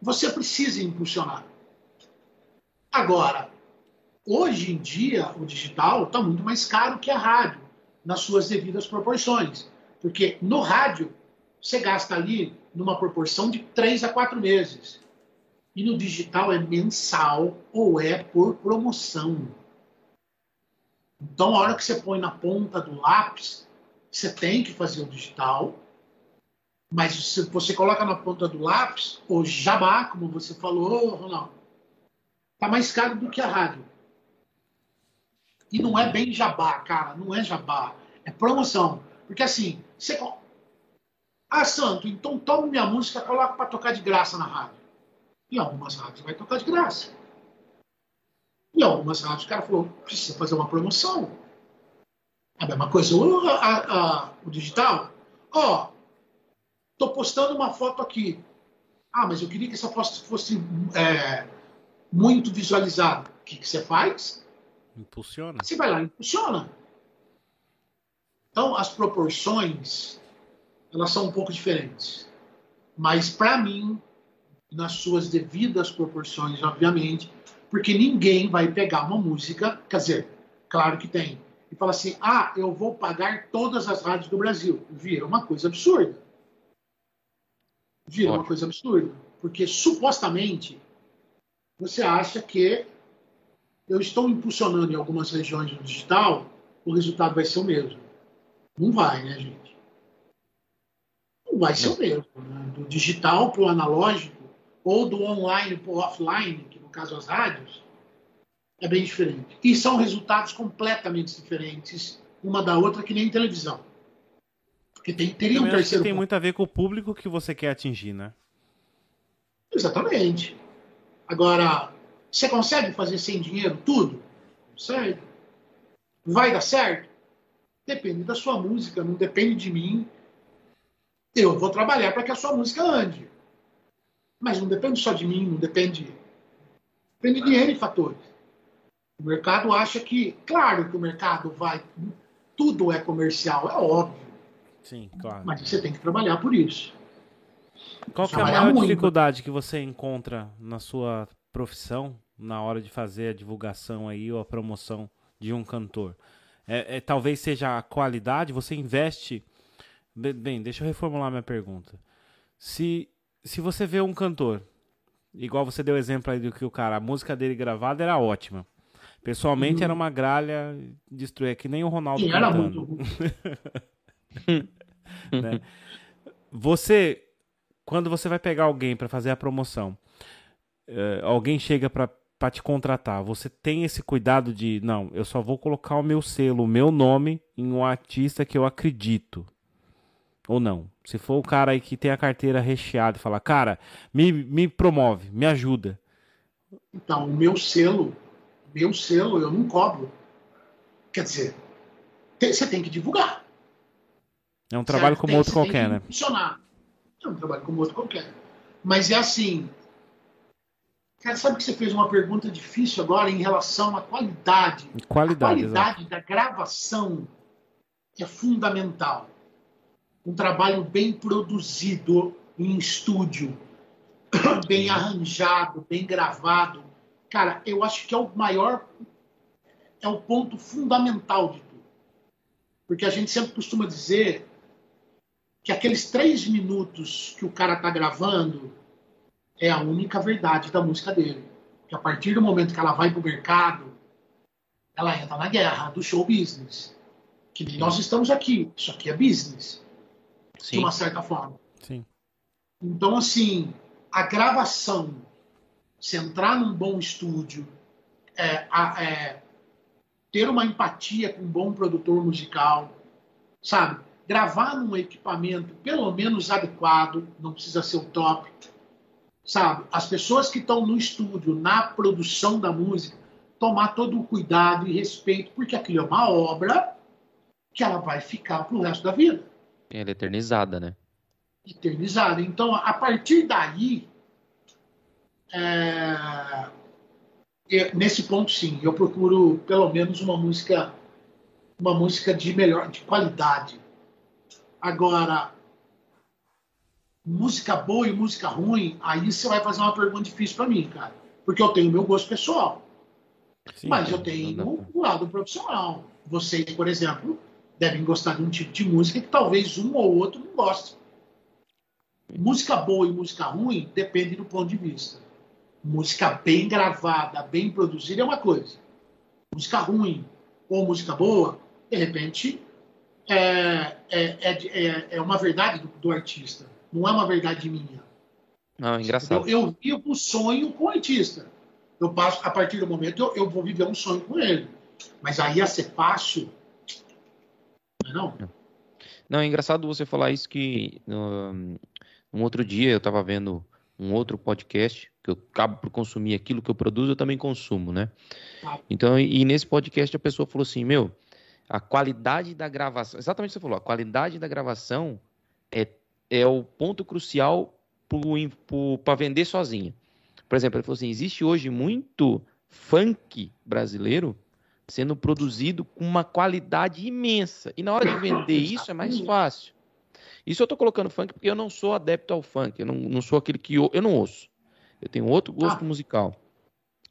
Você precisa impulsionar. Agora, hoje em dia, o digital está muito mais caro que a rádio, nas suas devidas proporções. Porque no rádio, você gasta ali numa proporção de três a quatro meses. E no digital é mensal ou é por promoção. Então, a hora que você põe na ponta do lápis, você tem que fazer o digital, mas se você coloca na ponta do lápis, o jabá, como você falou, Ronaldo, está mais caro do que a rádio. E não é bem jabá, cara, não é jabá, é promoção. Porque assim, você. Ah, Santo, então toma minha música coloca para tocar de graça na rádio. E algumas rádios vai tocar de graça. E algumas rádios o cara falou, precisa fazer uma promoção. A mesma coisa o, a, a, o digital. Ó, oh, tô postando uma foto aqui. Ah, mas eu queria que essa foto fosse é, muito visualizada. O que, que você faz? Impulsiona. Você vai lá e impulsiona. Então, as proporções, elas são um pouco diferentes. Mas, para mim, nas suas devidas proporções, obviamente, porque ninguém vai pegar uma música, quer dizer, claro que tem, e fala assim: ah, eu vou pagar todas as rádios do Brasil. Vira uma coisa absurda. Vira Ótimo. uma coisa absurda. Porque supostamente você acha que eu estou impulsionando em algumas regiões do digital, o resultado vai ser o mesmo. Não vai, né, gente? Não vai ser o mesmo. Né? Do digital para o analógico, ou do online para o offline, caso as rádios, é bem diferente. E são resultados completamente diferentes uma da outra, que nem televisão. Porque tem, teria um terceiro. tem muito a ver com o público que você quer atingir, né? Exatamente. Agora, você consegue fazer sem dinheiro tudo? Consegue. Vai dar certo? Depende da sua música, não depende de mim. Eu vou trabalhar para que a sua música ande. Mas não depende só de mim, não depende Depende de N fatores. O mercado acha que, claro que o mercado vai, tudo é comercial, é óbvio. Sim, claro. Mas você tem que trabalhar por isso. Qual é a maior muito. dificuldade que você encontra na sua profissão na hora de fazer a divulgação aí ou a promoção de um cantor? É, é, talvez seja a qualidade, você investe. Bem, deixa eu reformular minha pergunta. Se, se você vê um cantor, igual você deu exemplo aí do que o cara, a música dele gravada era ótima. Pessoalmente uhum. era uma gralha destruir, que nem o Ronaldo Sim, cantando. né? Você, quando você vai pegar alguém para fazer a promoção, uh, alguém chega para para te contratar, você tem esse cuidado de, não, eu só vou colocar o meu selo, o meu nome em um artista que eu acredito. Ou não? Se for o cara aí que tem a carteira recheada e falar, cara, me, me promove, me ajuda. Então, o meu selo, meu selo eu não cobro. Quer dizer, tem, você tem que divulgar. É um trabalho certo? como tem, outro qualquer, né? Funcionar. É um trabalho como outro qualquer. Mas é assim, Cara, sabe que você fez uma pergunta difícil agora em relação à qualidade. Qualidade, a qualidade da gravação é fundamental. Um trabalho bem produzido em estúdio, bem arranjado, bem gravado. Cara, eu acho que é o maior, é o ponto fundamental de tudo. Porque a gente sempre costuma dizer que aqueles três minutos que o cara está gravando, é a única verdade da música dele. Que a partir do momento que ela vai para o mercado, ela entra na guerra do show business. Que nós estamos aqui. Isso aqui é business. Sim. De uma certa forma. Sim. Então, assim, a gravação, se entrar num bom estúdio, é, é, ter uma empatia com um bom produtor musical, sabe? Gravar num equipamento pelo menos adequado, não precisa ser o top, sabe? As pessoas que estão no estúdio, na produção da música, tomar todo o cuidado e respeito, porque aquilo é uma obra que ela vai ficar pro resto da vida. Ela é eternizada, né? Eternizada. Então, a partir daí, é... nesse ponto, sim, eu procuro pelo menos uma música, uma música de melhor, de qualidade. Agora, música boa e música ruim, aí você vai fazer uma pergunta difícil para mim, cara. Porque eu tenho meu gosto pessoal. Sim, mas eu tenho o lado profissional. Vocês, por exemplo, devem gostar de um tipo de música que talvez um ou outro não goste. Música boa e música ruim depende do ponto de vista. Música bem gravada, bem produzida é uma coisa. Música ruim ou música boa, de repente, é, é, é, é uma verdade do, do artista. Não é uma verdade minha. Não, engraçado. Eu, eu vivo o sonho com o artista. Eu passo, a partir do momento, eu, eu vou viver um sonho com ele. Mas aí ia ser fácil. Não é não? É engraçado você falar isso que um, um outro dia eu estava vendo um outro podcast que eu acabo por consumir aquilo que eu produzo, eu também consumo, né? Ah. Então, e nesse podcast a pessoa falou assim, meu, a qualidade da gravação, exatamente o que você falou, a qualidade da gravação é é o ponto crucial para vender sozinha. Por exemplo, ele falou assim: existe hoje muito funk brasileiro sendo produzido com uma qualidade imensa. E na hora de vender isso é mais fácil. Isso eu estou colocando funk porque eu não sou adepto ao funk. Eu não, não sou aquele que eu, eu não ouço. Eu tenho outro gosto ah, musical.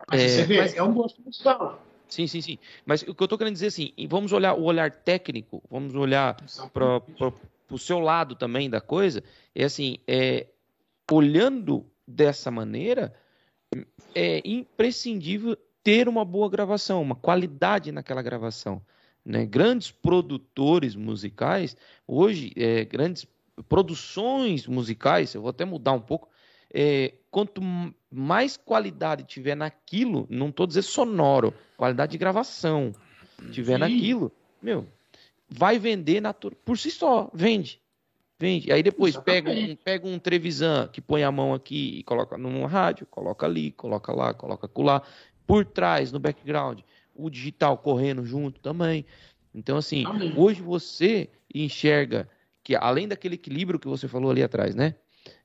Mas é, você vê, mas, é um gosto musical. Sim, sim, sim. Mas o que eu estou querendo dizer assim, vamos olhar o olhar técnico, vamos olhar para o seu lado também da coisa, é assim, é, olhando dessa maneira, é imprescindível ter uma boa gravação, uma qualidade naquela gravação. Né? Grandes produtores musicais, hoje, é, grandes produções musicais, eu vou até mudar um pouco, é, quanto mais qualidade tiver naquilo, não estou dizendo sonoro, qualidade de gravação tiver Sim. naquilo, meu, vai vender por si só, vende. Vende. Aí depois pega um, pega um Trevisan que põe a mão aqui e coloca numa rádio, coloca ali, coloca lá, coloca lá, por trás, no background, o digital correndo junto também. Então, assim, Amém. hoje você enxerga que além daquele equilíbrio que você falou ali atrás, né?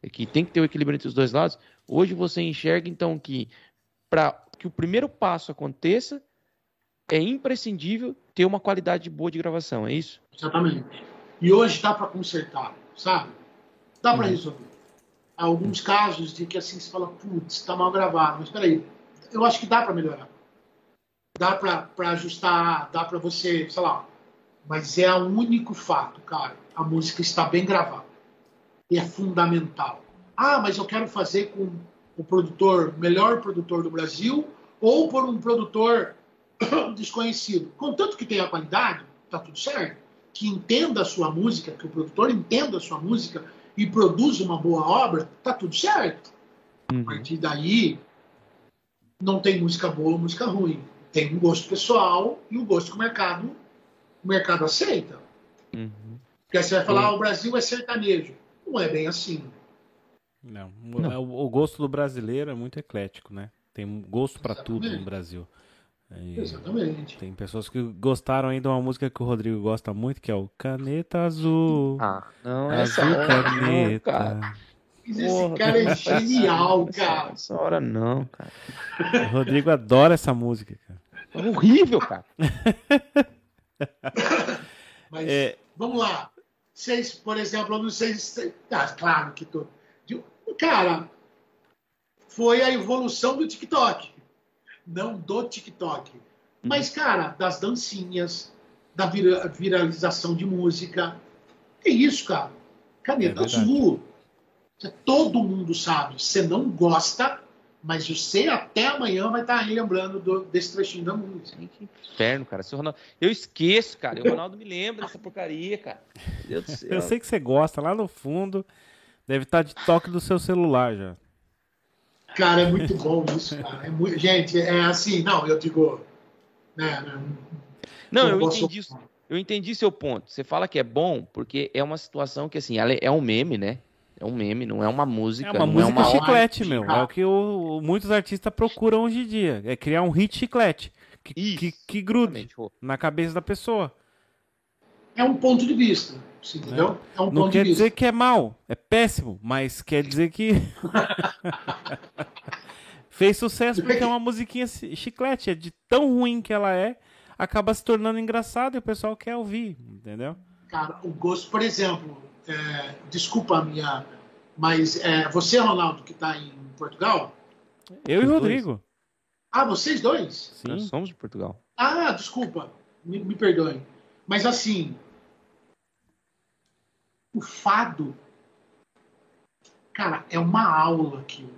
É que tem que ter o equilíbrio entre os dois lados. Hoje você enxerga, então, que para que o primeiro passo aconteça, é imprescindível ter uma qualidade boa de gravação, é isso? Exatamente. E hoje dá para consertar, sabe? Dá para uhum. resolver. alguns casos de que assim se fala, putz, está mal gravado, mas peraí, eu acho que dá para melhorar. Dá para ajustar, dá para você, sei lá. Mas é o único fato, cara. A música está bem gravada. E é fundamental. Ah, mas eu quero fazer com o produtor, melhor produtor do Brasil, ou por um produtor desconhecido. Contanto que tenha qualidade, tá tudo certo. Que entenda a sua música, que o produtor entenda a sua música e produza uma boa obra, tá tudo certo. Uhum. A partir daí, não tem música boa, música ruim. Tem um gosto pessoal e o um gosto que o mercado, o mercado aceita. Uhum. Porque aí você vai falar, ah, o Brasil é sertanejo. Não é bem assim. Não, não. É, o, gosto do brasileiro é muito eclético, né? Tem gosto para tudo no Brasil. E Exatamente. Tem pessoas que gostaram ainda de uma música que o Rodrigo gosta muito, que é o Caneta Azul. Ah, não, essa Azul hora Caneta. Não, cara. Esse cara é genial, cara. Essa hora não, cara. O Rodrigo adora essa música, cara. É horrível, cara. Mas, é... vamos lá. Vocês, por exemplo, eu não sei se. Ah, claro que tô. Cara, foi a evolução do TikTok não do TikTok. Uhum. Mas, cara, das dancinhas, da vira viralização de música. É isso, cara. Caneta é azul. Todo mundo sabe. Você não gosta, mas você até amanhã vai estar lembrando do, desse trechinho da música. Que inferno, cara. Ronaldo... Eu esqueço, cara. O Ronaldo me lembra dessa porcaria, cara. Eu sei que você gosta. Lá no fundo, deve estar de toque do seu celular já. Cara, é muito bom isso, cara. É muito... Gente, é assim, não, eu digo. Né, né não, eu posso... entendi, eu entendi seu ponto. Você fala que é bom porque é uma situação que, assim, ela é um meme, né? É um meme, não é uma música. É uma música é uma chiclete, meu. É o que o, muitos artistas procuram hoje em dia. É criar um hit chiclete. Que, que, que grude na cabeça da pessoa. É um ponto de vista. Entendeu? É um não quer dizer que é mal, é péssimo, mas quer dizer que fez sucesso porque é uma musiquinha chiclete, é de tão ruim que ela é, acaba se tornando engraçada e o pessoal quer ouvir, entendeu? Cara, o gosto, por exemplo, é, desculpa a minha, mas é, você, Ronaldo, que está em Portugal? Eu e Rodrigo. Ah, vocês dois? Sim. Nós somos de Portugal. Ah, desculpa, me, me perdoem. Mas assim, o fado, cara, é uma aula aquilo.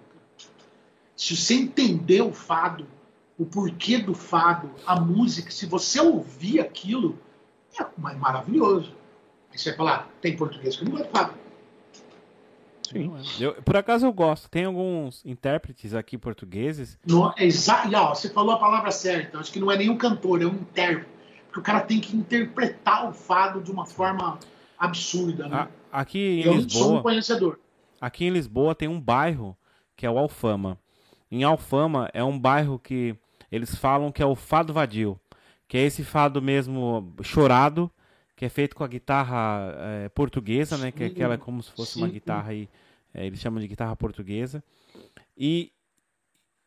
Se você entender o fado, o porquê do fado, a música, se você ouvir aquilo, é maravilhoso. Aí você vai falar, tem português que não de fado. Sim. Eu, por acaso eu gosto. Tem alguns intérpretes aqui portugueses. No, exa ó, você falou a palavra certa. Acho que não é nenhum cantor, é um intérprete. Porque o cara tem que interpretar o fado de uma forma absurda, né? aqui em eu Lisboa. sou um conhecedor. Aqui em Lisboa tem um bairro que é o Alfama. Em Alfama é um bairro que eles falam que é o fado vadio, que é esse fado mesmo chorado, que é feito com a guitarra é, portuguesa, né? Que é aquela como se fosse uma guitarra aí, é, eles chamam de guitarra portuguesa. E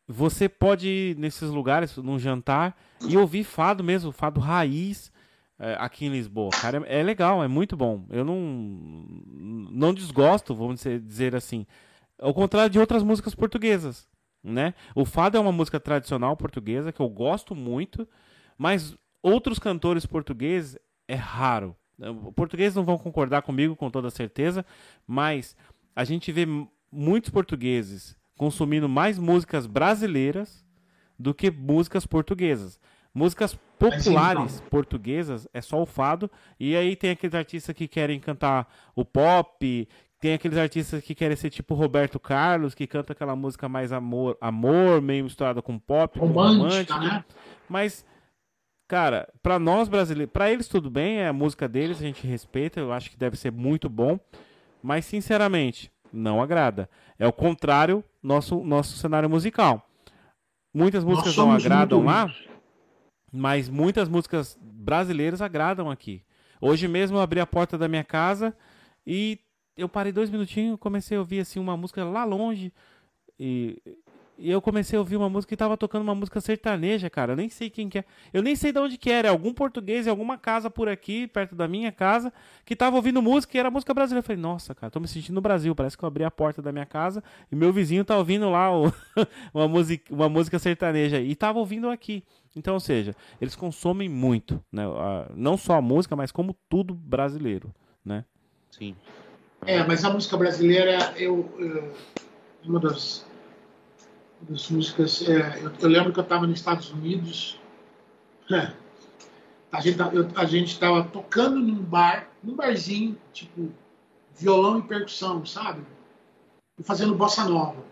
você pode ir nesses lugares, num jantar, e ouvir fado mesmo, fado raiz, é, aqui em Lisboa. Cara, é, é, legal, é muito bom. Eu não, não desgosto, vamos dizer assim. Ao contrário de outras músicas portuguesas, né? O fado é uma música tradicional portuguesa que eu gosto muito, mas outros cantores portugueses é raro. Portugueses não vão concordar comigo com toda certeza, mas a gente vê muitos portugueses consumindo mais músicas brasileiras do que músicas portuguesas. Músicas populares portuguesas é só o fado. E aí tem aqueles artistas que querem cantar o pop. Tem aqueles artistas que querem ser tipo Roberto Carlos, que canta aquela música mais amor, amor meio misturada com pop, romântica, né? Mas, cara, para nós brasileiros, para eles tudo bem, é a música deles, a gente respeita, eu acho que deve ser muito bom. Mas, sinceramente, não agrada. É o contrário nosso nosso cenário musical. Muitas músicas não agradam lá, mas muitas músicas brasileiras agradam aqui. Hoje mesmo eu abri a porta da minha casa e eu parei dois minutinhos, comecei a ouvir assim uma música lá longe e, e eu comecei a ouvir uma música e tava tocando uma música sertaneja, cara. Eu nem sei quem que é. Eu nem sei de onde que era. É algum português em alguma casa por aqui, perto da minha casa, que tava ouvindo música e era música brasileira. Eu falei, nossa, cara, tô me sentindo no Brasil. Parece que eu abri a porta da minha casa e meu vizinho tá ouvindo lá o, uma, música, uma música sertaneja. E tava ouvindo aqui. Então, ou seja, eles consomem muito, né? Não só a música, mas como tudo brasileiro, né? Sim. É, mas a música brasileira, eu, eu uma das das músicas. É, eu, eu, lembro que eu estava nos Estados Unidos. É, a gente tá, estava tocando num bar, num barzinho, tipo violão e percussão, sabe? E fazendo bossa nova.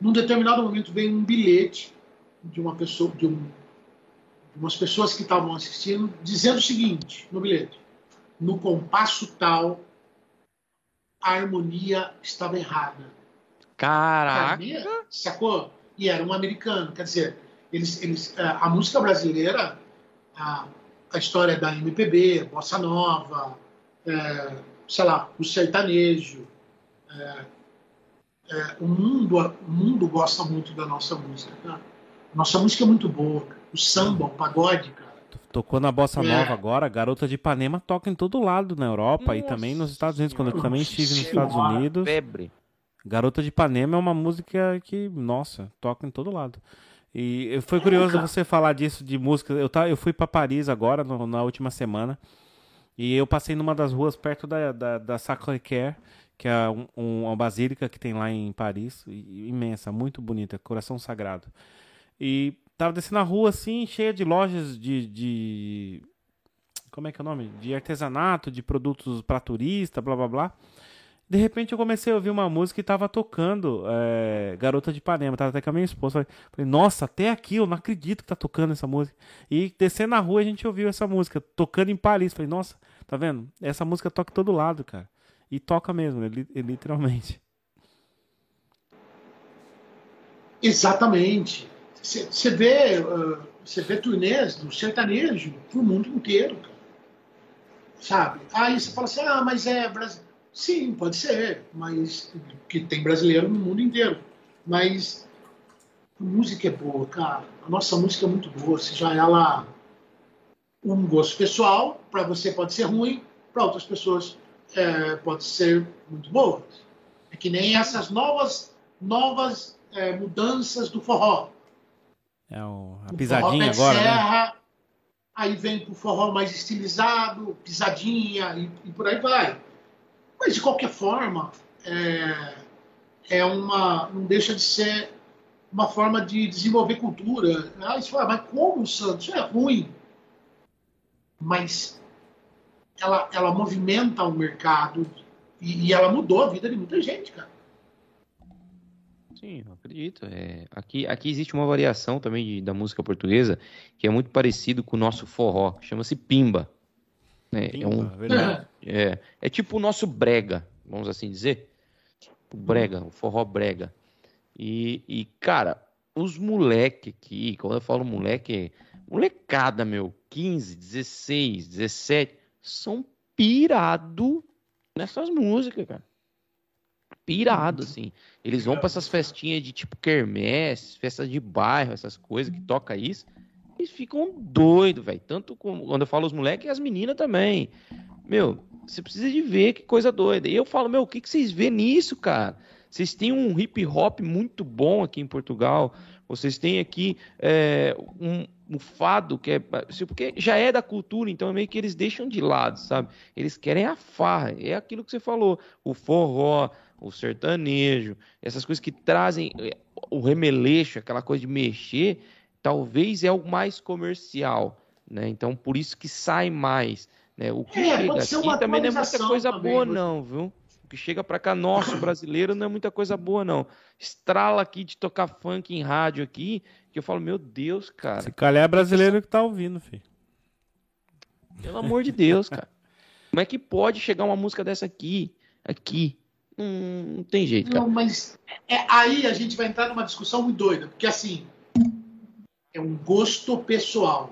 Num determinado momento veio um bilhete de uma pessoa, de, um, de umas pessoas que estavam assistindo, dizendo o seguinte no bilhete: no compasso tal, a harmonia estava errada Caraca! Sacou? E era um americano. Quer dizer, eles, eles, é, a música brasileira, a, a história da MPB, Bossa Nova, é, sei lá, o sertanejo. É, é, o, mundo, o mundo gosta muito da nossa música. Tá? Nossa música é muito boa. O samba, o pagode, cara. Tocou na Bossa é. Nova agora, Garota de Ipanema toca em todo lado na Europa Nossa e também nos Estados Unidos, quando eu também estive nos Estados Unidos. Febre. Garota de Ipanema é uma música que, nossa, toca em todo lado. E foi curioso você falar disso, de música. Eu, tá, eu fui para Paris agora, no, na última semana, e eu passei numa das ruas perto da, da, da Sacré-Cœur, que é um, um, uma basílica que tem lá em Paris, imensa, muito bonita, Coração Sagrado. E tava descendo a rua assim, cheia de lojas de, de. Como é que é o nome? De artesanato, de produtos para turista, blá blá blá. De repente eu comecei a ouvir uma música e tava tocando é, Garota de Ipanema, tava até com a minha esposa. Falei, nossa, até aqui eu não acredito que tá tocando essa música. E descendo na rua a gente ouviu essa música, tocando em Paris. Falei, nossa, tá vendo? Essa música toca todo lado, cara. E toca mesmo, literalmente. Exatamente. Você vê, você vê turnês do sertanejo pro mundo inteiro, cara. Sabe? Aí você fala assim, ah, mas é brasileiro Sim, pode ser, mas que tem brasileiro no mundo inteiro. Mas a música é boa, cara. A nossa música é muito boa, seja ela um gosto pessoal, para você pode ser ruim, para outras pessoas é, pode ser muito boa. É que nem essas novas novas é, mudanças do forró. É o, a pisadinha agora, né? serra, né? Aí vem pro forró mais estilizado, pisadinha e, e por aí vai. Mas, de qualquer forma, é, é uma, não deixa de ser uma forma de desenvolver cultura. Ah, isso, mas como, Santos? Isso é ruim. Mas ela, ela movimenta o mercado e, e ela mudou a vida de muita gente, cara. Sim, acredito. É, aqui, aqui existe uma variação também de, da música portuguesa que é muito parecido com o nosso forró, chama-se pimba. É, é, um, é, é tipo o nosso brega, vamos assim dizer. O brega, o forró brega. E, e, cara, os moleque aqui, quando eu falo moleque, molecada, meu, 15, 16, 17, são pirado nessas músicas, cara. Pirado, assim. Eles vão para essas festinhas de tipo quermesse, festas de bairro, essas coisas que toca isso. Eles ficam doidos, velho. Tanto quando eu falo os moleques, as meninas também. Meu, você precisa de ver que coisa doida. E eu falo, meu, o que, que vocês vê nisso, cara? Vocês têm um hip hop muito bom aqui em Portugal. Vocês têm aqui é, um, um, fado que é. Assim, porque já é da cultura, então é meio que eles deixam de lado, sabe? Eles querem a farra. É aquilo que você falou. O forró, o sertanejo, essas coisas que trazem é, o remeleixo, aquela coisa de mexer talvez é o mais comercial, né? Então por isso que sai mais, né? O que é, chega aqui também não é muita coisa também, boa não, viu? O que chega para cá nosso brasileiro não é muita coisa boa não. Estrala aqui de tocar funk em rádio aqui, que eu falo, meu Deus, cara. Se calhar é brasileiro que tá ouvindo, filho. Pelo amor de Deus, cara. Como é que pode chegar uma música dessa aqui, aqui? Hum, não tem jeito, cara. Não, mas é, aí a gente vai entrar numa discussão muito doida, porque assim, é um gosto pessoal.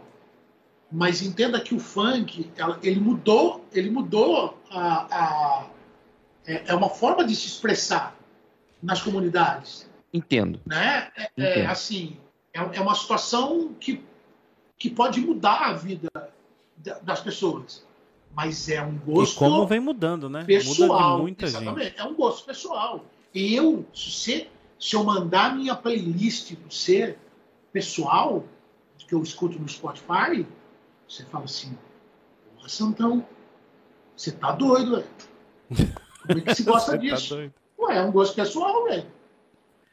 Mas entenda que o funk, ele mudou, ele mudou a, a é, é uma forma de se expressar nas comunidades. Entendo. Né? É, é assim, é, é, uma situação que, que pode mudar a vida das pessoas. Mas é um gosto. E como vem mudando, né? Pessoal. Muda muita exatamente. Gente. É um gosto pessoal. E eu, se, se eu mandar minha playlist para ser pessoal, que eu escuto no Spotify, você fala assim, porra, Santão, você tá doido, velho. Como é que você gosta tá disso? Tá Ué, é um gosto pessoal, velho.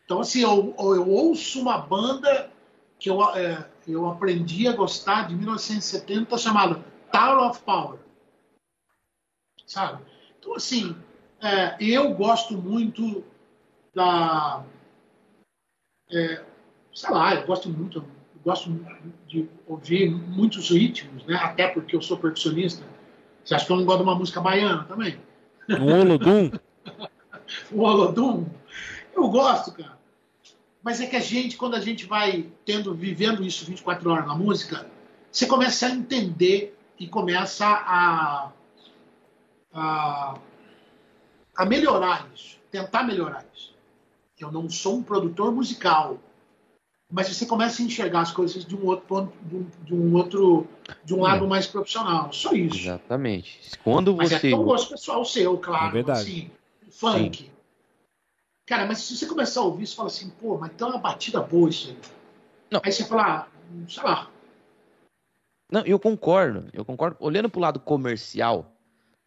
Então, assim, eu, eu ouço uma banda que eu, é, eu aprendi a gostar de 1970 chamada Tower of Power. Sabe? Então, assim, é, eu gosto muito da. É, sei lá, eu gosto muito, eu gosto de ouvir muitos ritmos, né? Até porque eu sou percussionista. Você acha que eu não gosto de uma música baiana também? O Olodum? o Olodum? Eu gosto, cara. Mas é que a gente, quando a gente vai tendo, vivendo isso 24 horas na música, você começa a entender e começa a, a, a melhorar isso, tentar melhorar isso. Eu não sou um produtor musical, mas você começa a enxergar as coisas de um outro ponto, de um, de um outro, de um lado é. mais profissional. Só isso. Exatamente. Quando mas você. É um gosto pessoal seu, claro. É verdade. Assim, funk. Sim. Cara, mas se você começar a ouvir, você fala assim, pô, mas tem uma batida boa isso aí. Não. Aí você fala, ah, sei lá. Não, eu concordo. Eu concordo. Olhando para o lado comercial,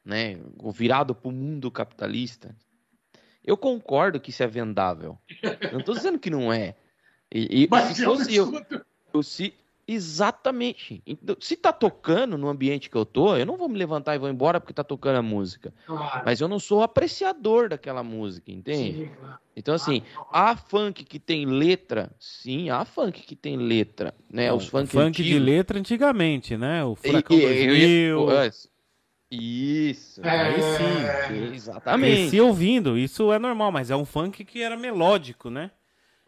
né, virado para o mundo capitalista, eu concordo que isso é vendável. Não estou dizendo que não é. E, e Mas se fosse eu, eu, se, exatamente. Então, se tá tocando no ambiente que eu tô, eu não vou me levantar e vou embora porque tá tocando a música. Claro. Mas eu não sou apreciador daquela música, entende? Sim, claro. Então, assim, há funk que tem letra, sim, há funk que tem letra, né? Não, Os funk, funk de letra antigamente, né? O Furacão e, 2000... Isso, é... aí sim. Exatamente. Cresci ouvindo, isso é normal, mas é um funk que era melódico, né?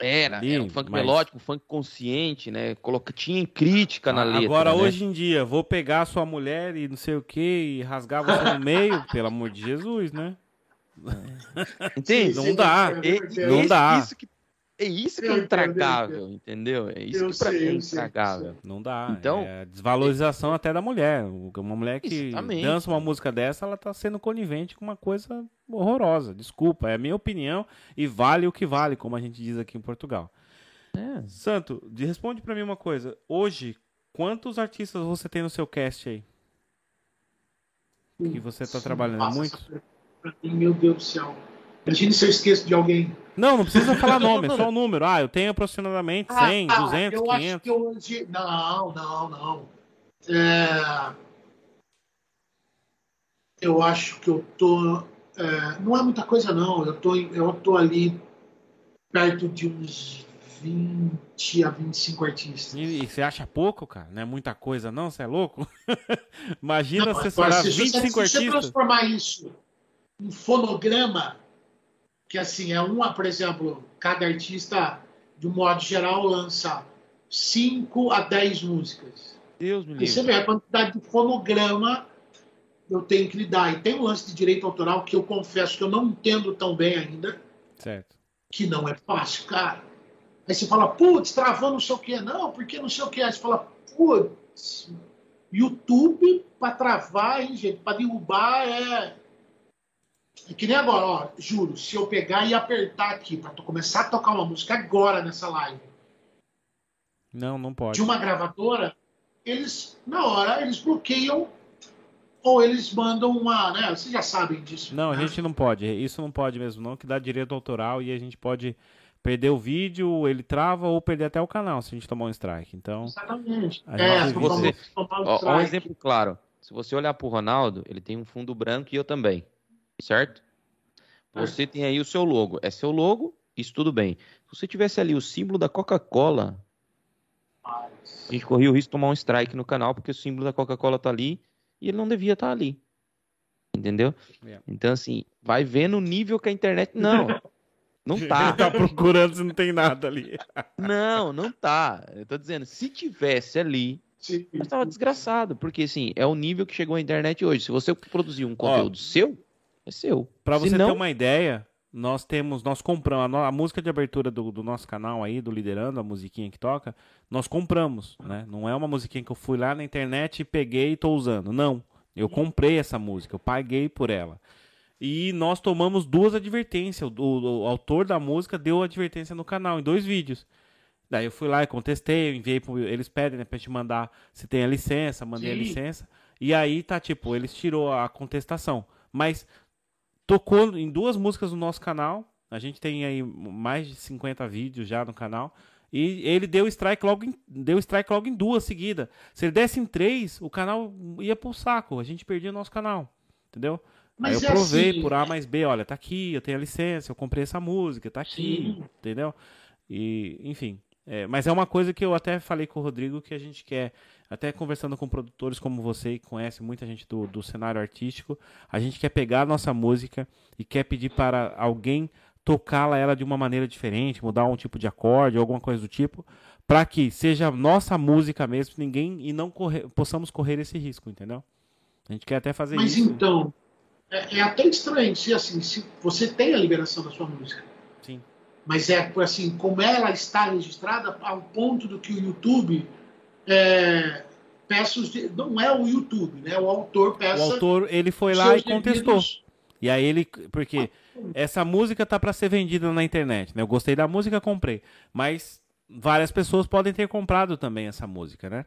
Era, ali, era um funk mas... melódico, um funk consciente, né? Coloca, tinha crítica na letra. Agora, né? hoje em dia, vou pegar sua mulher e não sei o que e rasgar você no meio, pelo amor de Jesus, né? Entende? Não dá. Não dá. Isso que é isso que é intragável, entendeu? É isso eu que pra sei, mim é intragável. Não dá. Então, é desvalorização é... até da mulher. Uma mulher que Exatamente. dança uma música dessa, ela tá sendo conivente com uma coisa horrorosa. Desculpa, é a minha opinião e vale o que vale, como a gente diz aqui em Portugal. É. Santo, responde para mim uma coisa. Hoje, quantos artistas você tem no seu cast aí? Que você tá trabalhando? Muito? Meu Deus do céu. Imagine se eu esqueço de alguém. Não, não precisa falar nome, é só o número. Ah, eu tenho aproximadamente 100, ah, 200, eu 500. Acho que hoje... Não, não, não. É... Eu acho que eu tô... É... Não é muita coisa, não. Eu tô, eu tô ali perto de uns 20 a 25 artistas. E, e você acha pouco, cara? Não é muita coisa, não? Você é louco? Imagina não, você será 25 se, artistas. Se você transformar isso em fonograma que assim é uma, por exemplo, cada artista de um modo geral lança 5 a 10 músicas. Deus me livre. E você vê a quantidade de fonograma eu tenho que lidar. E tem um lance de direito autoral que eu confesso que eu não entendo tão bem ainda. Certo. Que não é fácil, cara. Aí você fala, putz, travou não sei o quê. Não, porque não sei o quê. Aí você fala, putz, YouTube para travar, hein, gente? Para derrubar é é que nem agora, ó, juro, se eu pegar e apertar aqui para começar a tocar uma música agora nessa live. Não, não pode. De uma gravadora, eles, na hora, eles bloqueiam ou eles mandam uma, né? Vocês já sabem disso. Não, né? a gente não pode. Isso não pode mesmo, não, que dá direito autoral e a gente pode perder o vídeo, ele trava ou perder até o canal se a gente tomar um strike. Então. Exatamente. É, se você... um, um exemplo claro. Se você olhar pro Ronaldo, ele tem um fundo branco e eu também certo? Você tem aí o seu logo. É seu logo, isso tudo bem. Se você tivesse ali o símbolo da Coca-Cola, a gente corria o risco de tomar um strike no canal, porque o símbolo da Coca-Cola tá ali e ele não devia estar tá ali. Entendeu? Yeah. Então, assim, vai vendo o nível que a internet. Não. Não tá. tá procurando se não tem nada ali. não, não tá. Eu tô dizendo, se tivesse ali, Sim. eu tava desgraçado. Porque, assim, é o nível que chegou a internet hoje. Se você produzir um conteúdo Ó, seu, é seu. Para você ter uma ideia, nós temos, nós compramos a, a música de abertura do, do, nosso canal aí, do Liderando, a musiquinha que toca, nós compramos, né? Não é uma musiquinha que eu fui lá na internet e peguei e tô usando. Não. Eu comprei essa música, eu paguei por ela. E nós tomamos duas advertências. O, o, o autor da música deu advertência no canal, em dois vídeos. Daí eu fui lá e contestei, eu enviei pro, eles pedem, né, pra gente mandar se tem a licença, mandei Sim. a licença. E aí tá tipo, eles tirou a contestação. Mas tocou em duas músicas no nosso canal. A gente tem aí mais de 50 vídeos já no canal. E ele deu strike logo em, deu strike logo em duas seguidas. Se ele desse em três, o canal ia pro saco. A gente perdia o nosso canal. Entendeu? Mas Aí eu é provei assim, por A mais B, olha, tá aqui, eu tenho a licença, eu comprei essa música, tá aqui, sim. entendeu? E, enfim. É, mas é uma coisa que eu até falei com o Rodrigo que a gente quer, até conversando com produtores como você, que conhece muita gente do, do cenário artístico, a gente quer pegar a nossa música e quer pedir para alguém tocá-la ela de uma maneira diferente, mudar um tipo de acorde, alguma coisa do tipo, para que seja nossa música mesmo, ninguém e não correr, possamos correr esse risco, entendeu? A gente quer até fazer Mas isso. Mas então, é, é, até estranho se assim, se você tem a liberação da sua música. Sim. Mas é assim, como ela está registrada ao ponto do que o YouTube é, os, não é o YouTube, né? O autor peça. O autor ele foi lá e contestou. Devidos... E aí ele, porque essa música tá para ser vendida na internet, né? Eu gostei da música, comprei, mas várias pessoas podem ter comprado também essa música, né?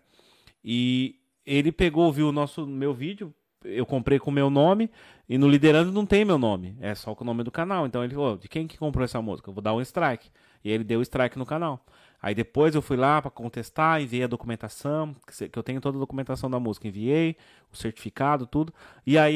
E ele pegou, viu o nosso meu vídeo, eu comprei com o meu nome e no Liderando não tem meu nome, é só com o nome do canal. Então ele falou, de quem que comprou essa música? Eu vou dar um strike. E ele deu strike no canal. Aí depois eu fui lá para contestar, enviei a documentação, que eu tenho toda a documentação da música, enviei o certificado, tudo. E aí